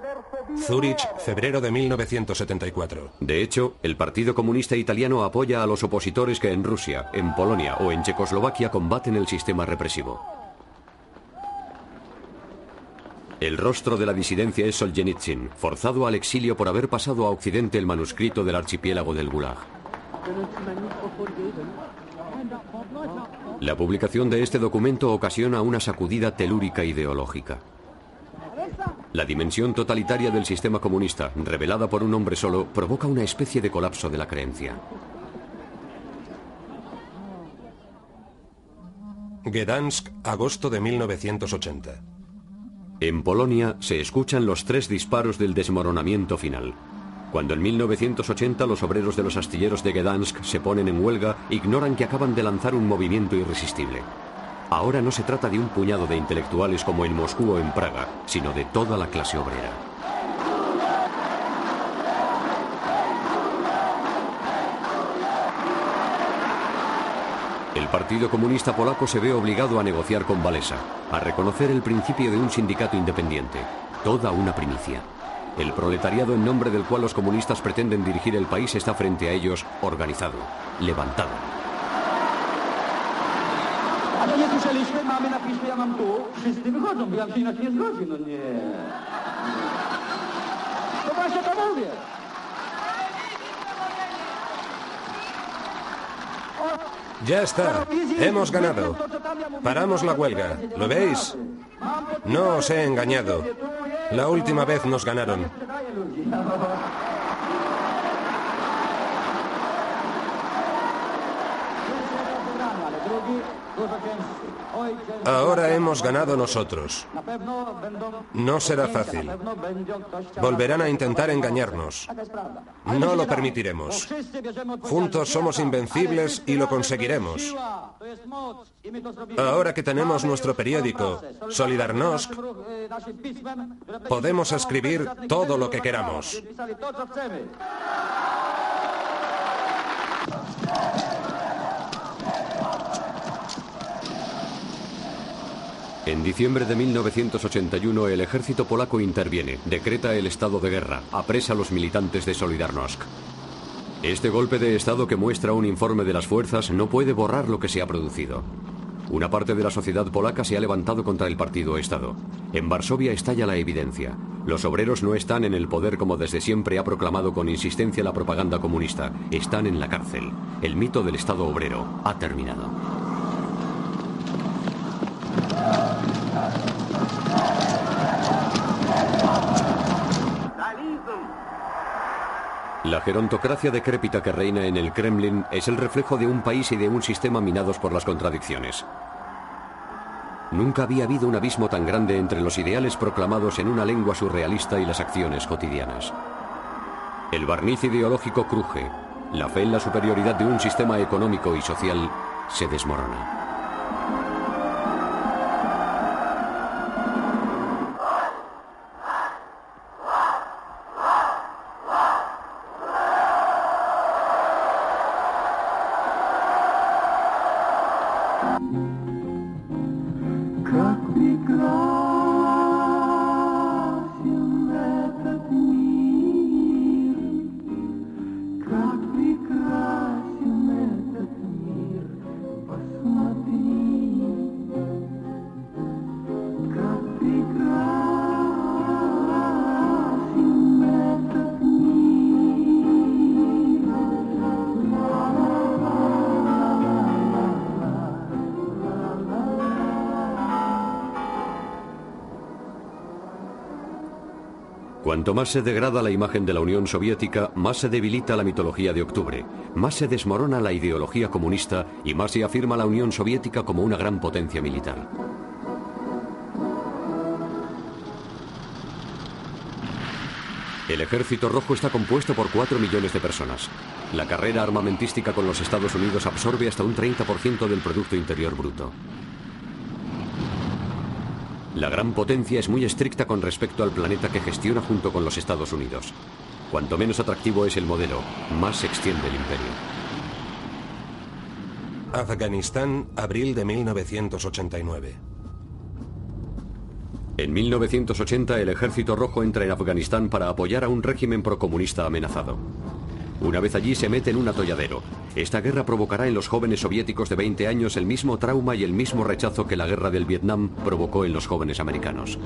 Zurich, febrero de 1974. De hecho, el Partido Comunista Italiano apoya a los opositores que en Rusia, en Polonia o en Checoslovaquia combaten el sistema represivo. El rostro de la disidencia es Solzhenitsyn, forzado al exilio por haber pasado a Occidente el manuscrito del archipiélago del Gulag. La publicación de este documento ocasiona una sacudida telúrica ideológica. La dimensión totalitaria del sistema comunista, revelada por un hombre solo, provoca una especie de colapso de la creencia. Gdansk, agosto de 1980. En Polonia se escuchan los tres disparos del desmoronamiento final. Cuando en 1980 los obreros de los astilleros de Gdansk se ponen en huelga, ignoran que acaban de lanzar un movimiento irresistible. Ahora no se trata de un puñado de intelectuales como en Moscú o en Praga, sino de toda la clase obrera. El Partido Comunista Polaco se ve obligado a negociar con Valesa, a reconocer el principio de un sindicato independiente, toda una primicia. El proletariado en nombre del cual los comunistas pretenden dirigir el país está frente a ellos organizado, levantado. Ale nie słyszeliśmy, mamy napisy, ja mam tu. Wszyscy wychodzą, bo ja się inaczej nie zgodzi, no nie. No właśnie to mówię. Ya está, hemos ganado. Paramos la huelga, ¿lo veis? No os he engañado. La última vez nos ganaron. Ahora hemos ganado nosotros. No será fácil. Volverán a intentar engañarnos. No lo permitiremos. Juntos somos invencibles y lo conseguiremos. Ahora que tenemos nuestro periódico, Solidarnosc, podemos escribir todo lo que queramos. En diciembre de 1981 el ejército polaco interviene, decreta el estado de guerra, apresa a los militantes de Solidarnosc. Este golpe de estado que muestra un informe de las fuerzas no puede borrar lo que se ha producido. Una parte de la sociedad polaca se ha levantado contra el partido Estado. En Varsovia estalla la evidencia. Los obreros no están en el poder como desde siempre ha proclamado con insistencia la propaganda comunista. Están en la cárcel. El mito del Estado obrero ha terminado. La gerontocracia decrépita que reina en el Kremlin es el reflejo de un país y de un sistema minados por las contradicciones. Nunca había habido un abismo tan grande entre los ideales proclamados en una lengua surrealista y las acciones cotidianas. El barniz ideológico cruje, la fe en la superioridad de un sistema económico y social se desmorona. Cuanto más se degrada la imagen de la Unión Soviética, más se debilita la mitología de octubre, más se desmorona la ideología comunista y más se afirma la Unión Soviética como una gran potencia militar. El ejército rojo está compuesto por 4 millones de personas. La carrera armamentística con los Estados Unidos absorbe hasta un 30% del Producto Interior Bruto. La gran potencia es muy estricta con respecto al planeta que gestiona junto con los Estados Unidos. Cuanto menos atractivo es el modelo, más se extiende el imperio. Afganistán, abril de 1989. En 1980 el ejército rojo entra en Afganistán para apoyar a un régimen procomunista amenazado. Una vez allí se mete en un atolladero. Esta guerra provocará en los jóvenes soviéticos de 20 años el mismo trauma y el mismo rechazo que la guerra del Vietnam provocó en los jóvenes americanos.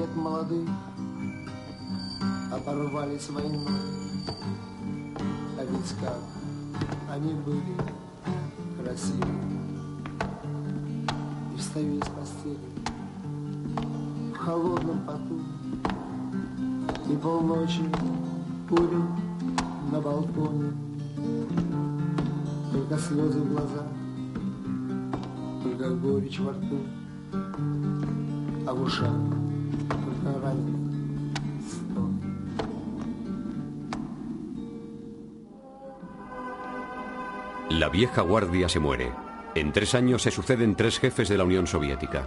лет молодых оборвались войной. Ведь как они были красивы. И встаю из постели в холодном поту. И полночи курю на балконе. Только слезы в глазах, только горечь во рту, а в ушах La vieja guardia se muere. En tres años se suceden tres jefes de la Unión Soviética.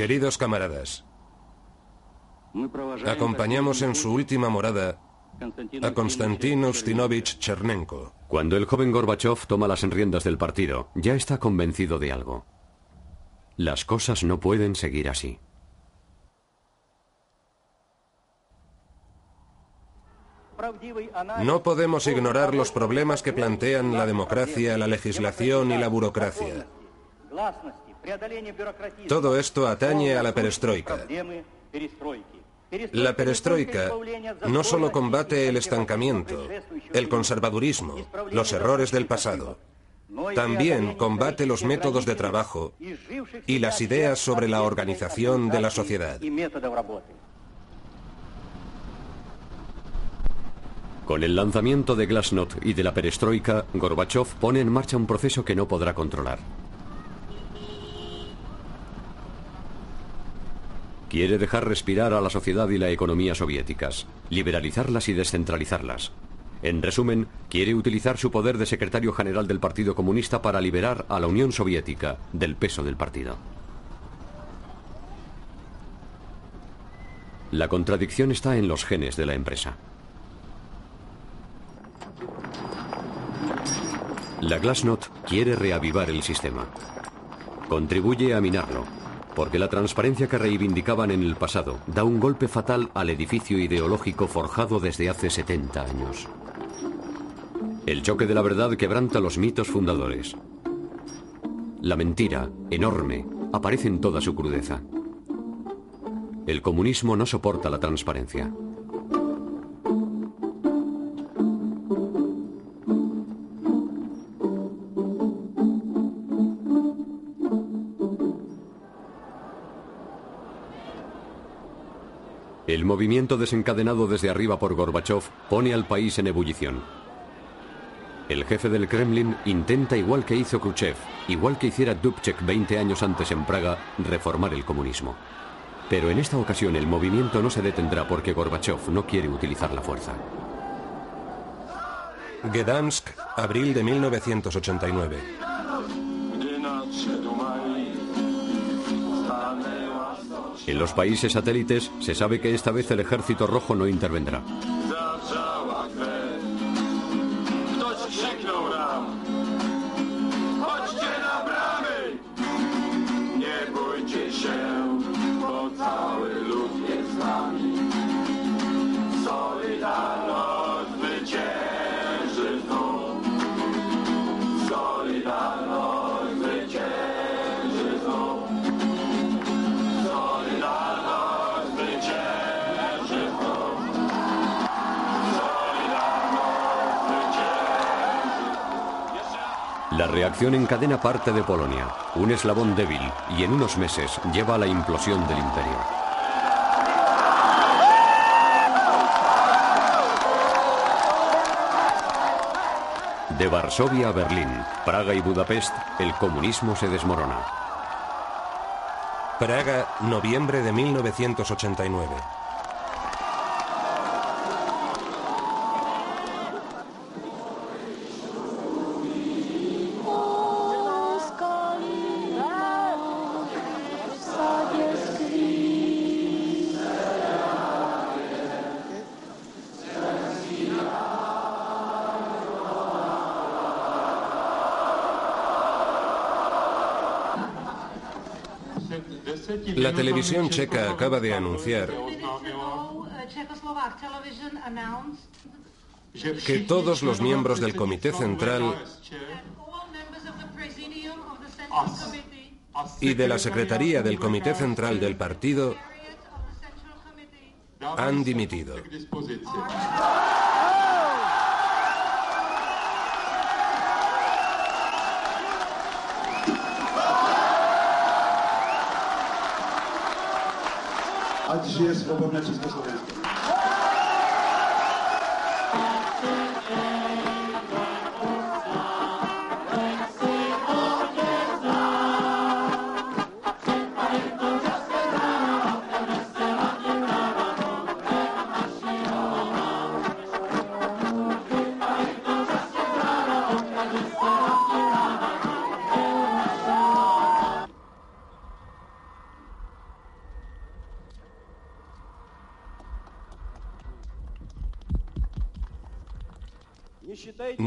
Queridos camaradas, acompañamos en su última morada a Konstantin Ustinovich Chernenko. Cuando el joven Gorbachev toma las riendas del partido, ya está convencido de algo. Las cosas no pueden seguir así. No podemos ignorar los problemas que plantean la democracia, la legislación y la burocracia. Todo esto atañe a la perestroika. La perestroika no solo combate el estancamiento, el conservadurismo, los errores del pasado, también combate los métodos de trabajo y las ideas sobre la organización de la sociedad. Con el lanzamiento de Glasnost y de la perestroika, Gorbachev pone en marcha un proceso que no podrá controlar. Quiere dejar respirar a la sociedad y la economía soviéticas, liberalizarlas y descentralizarlas. En resumen, quiere utilizar su poder de secretario general del Partido Comunista para liberar a la Unión Soviética del peso del partido. La contradicción está en los genes de la empresa. La Glasnost quiere reavivar el sistema. Contribuye a minarlo, porque la transparencia que reivindicaban en el pasado da un golpe fatal al edificio ideológico forjado desde hace 70 años. El choque de la verdad quebranta los mitos fundadores. La mentira, enorme, aparece en toda su crudeza. El comunismo no soporta la transparencia. El movimiento desencadenado desde arriba por Gorbachev pone al país en ebullición. El jefe del Kremlin intenta, igual que hizo Khrushchev, igual que hiciera Dubček 20 años antes en Praga, reformar el comunismo. Pero en esta ocasión el movimiento no se detendrá porque Gorbachev no quiere utilizar la fuerza. Gdansk, abril de 1989. En los países satélites se sabe que esta vez el ejército rojo no intervendrá. Reacción en cadena parte de Polonia, un eslabón débil, y en unos meses lleva a la implosión del imperio. De Varsovia a Berlín, Praga y Budapest, el comunismo se desmorona. Praga, noviembre de 1989. La televisión checa acaba de anunciar que todos los miembros del Comité Central y de la Secretaría del Comité Central del partido han dimitido. a dzisiaj jest Oborne Wszystko Słowiańskie.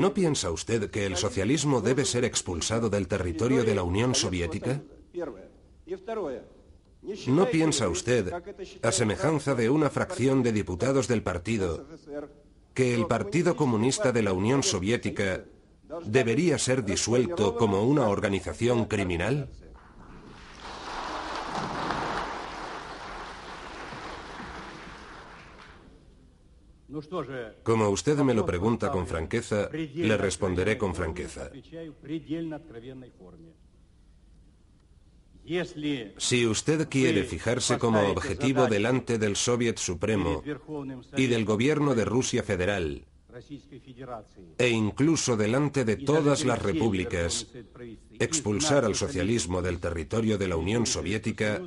¿No piensa usted que el socialismo debe ser expulsado del territorio de la Unión Soviética? ¿No piensa usted, a semejanza de una fracción de diputados del partido, que el Partido Comunista de la Unión Soviética debería ser disuelto como una organización criminal? Como usted me lo pregunta con franqueza, le responderé con franqueza. Si usted quiere fijarse como objetivo delante del Soviet Supremo y del gobierno de Rusia Federal, e incluso delante de todas las repúblicas, expulsar al socialismo del territorio de la Unión Soviética,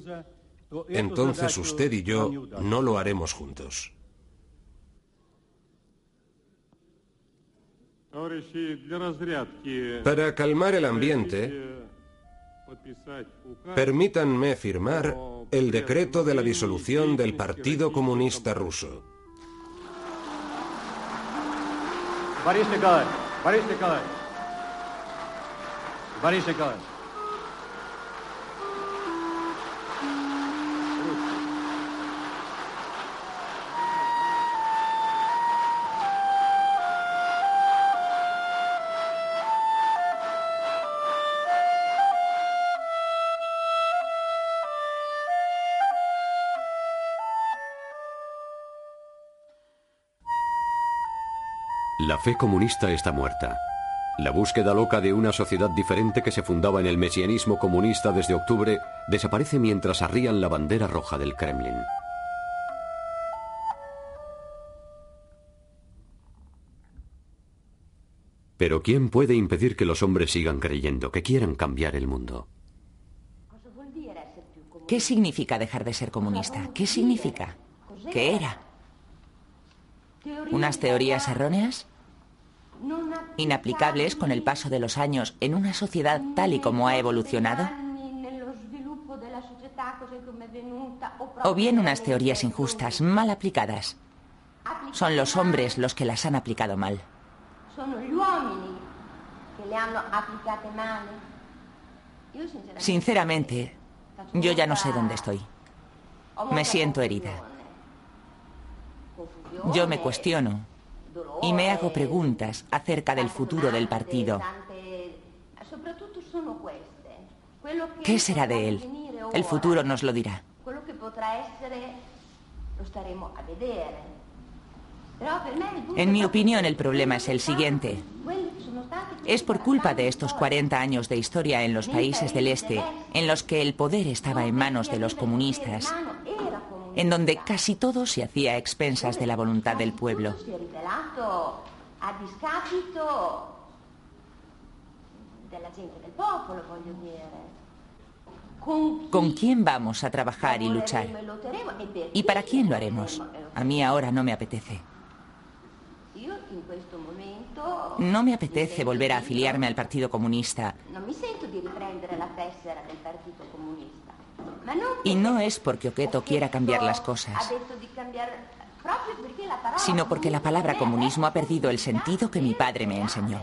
entonces usted y yo no lo haremos juntos. Para calmar el ambiente, permítanme firmar el decreto de la disolución del Partido Comunista Ruso. Борис Николаевич, Борис Николаевич, Борис Николаевич. La fe comunista está muerta. La búsqueda loca de una sociedad diferente que se fundaba en el mesianismo comunista desde octubre desaparece mientras arrían la bandera roja del Kremlin. Pero ¿quién puede impedir que los hombres sigan creyendo, que quieran cambiar el mundo? ¿Qué significa dejar de ser comunista? ¿Qué significa? ¿Qué era? ¿Unas teorías erróneas? ¿Inaplicables con el paso de los años en una sociedad tal y como ha evolucionado? o bien unas teorías injustas, mal aplicadas. Son los hombres los que las han aplicado mal. Sinceramente, yo ya no sé dónde estoy. Me siento herida. Yo me cuestiono y me hago preguntas acerca del futuro del partido. ¿Qué será de él? El futuro nos lo dirá. En mi opinión, el problema es el siguiente. Es por culpa de estos 40 años de historia en los países del Este, en los que el poder estaba en manos de los comunistas, en donde casi todo se hacía a expensas de la voluntad del pueblo. ¿Con quién vamos a trabajar y luchar? ¿Y para quién lo haremos? A mí ahora no me apetece. No me apetece volver a afiliarme al Partido Comunista. Y no es porque Oqueto quiera cambiar las cosas, sino porque la palabra comunismo ha perdido el sentido que mi padre me enseñó.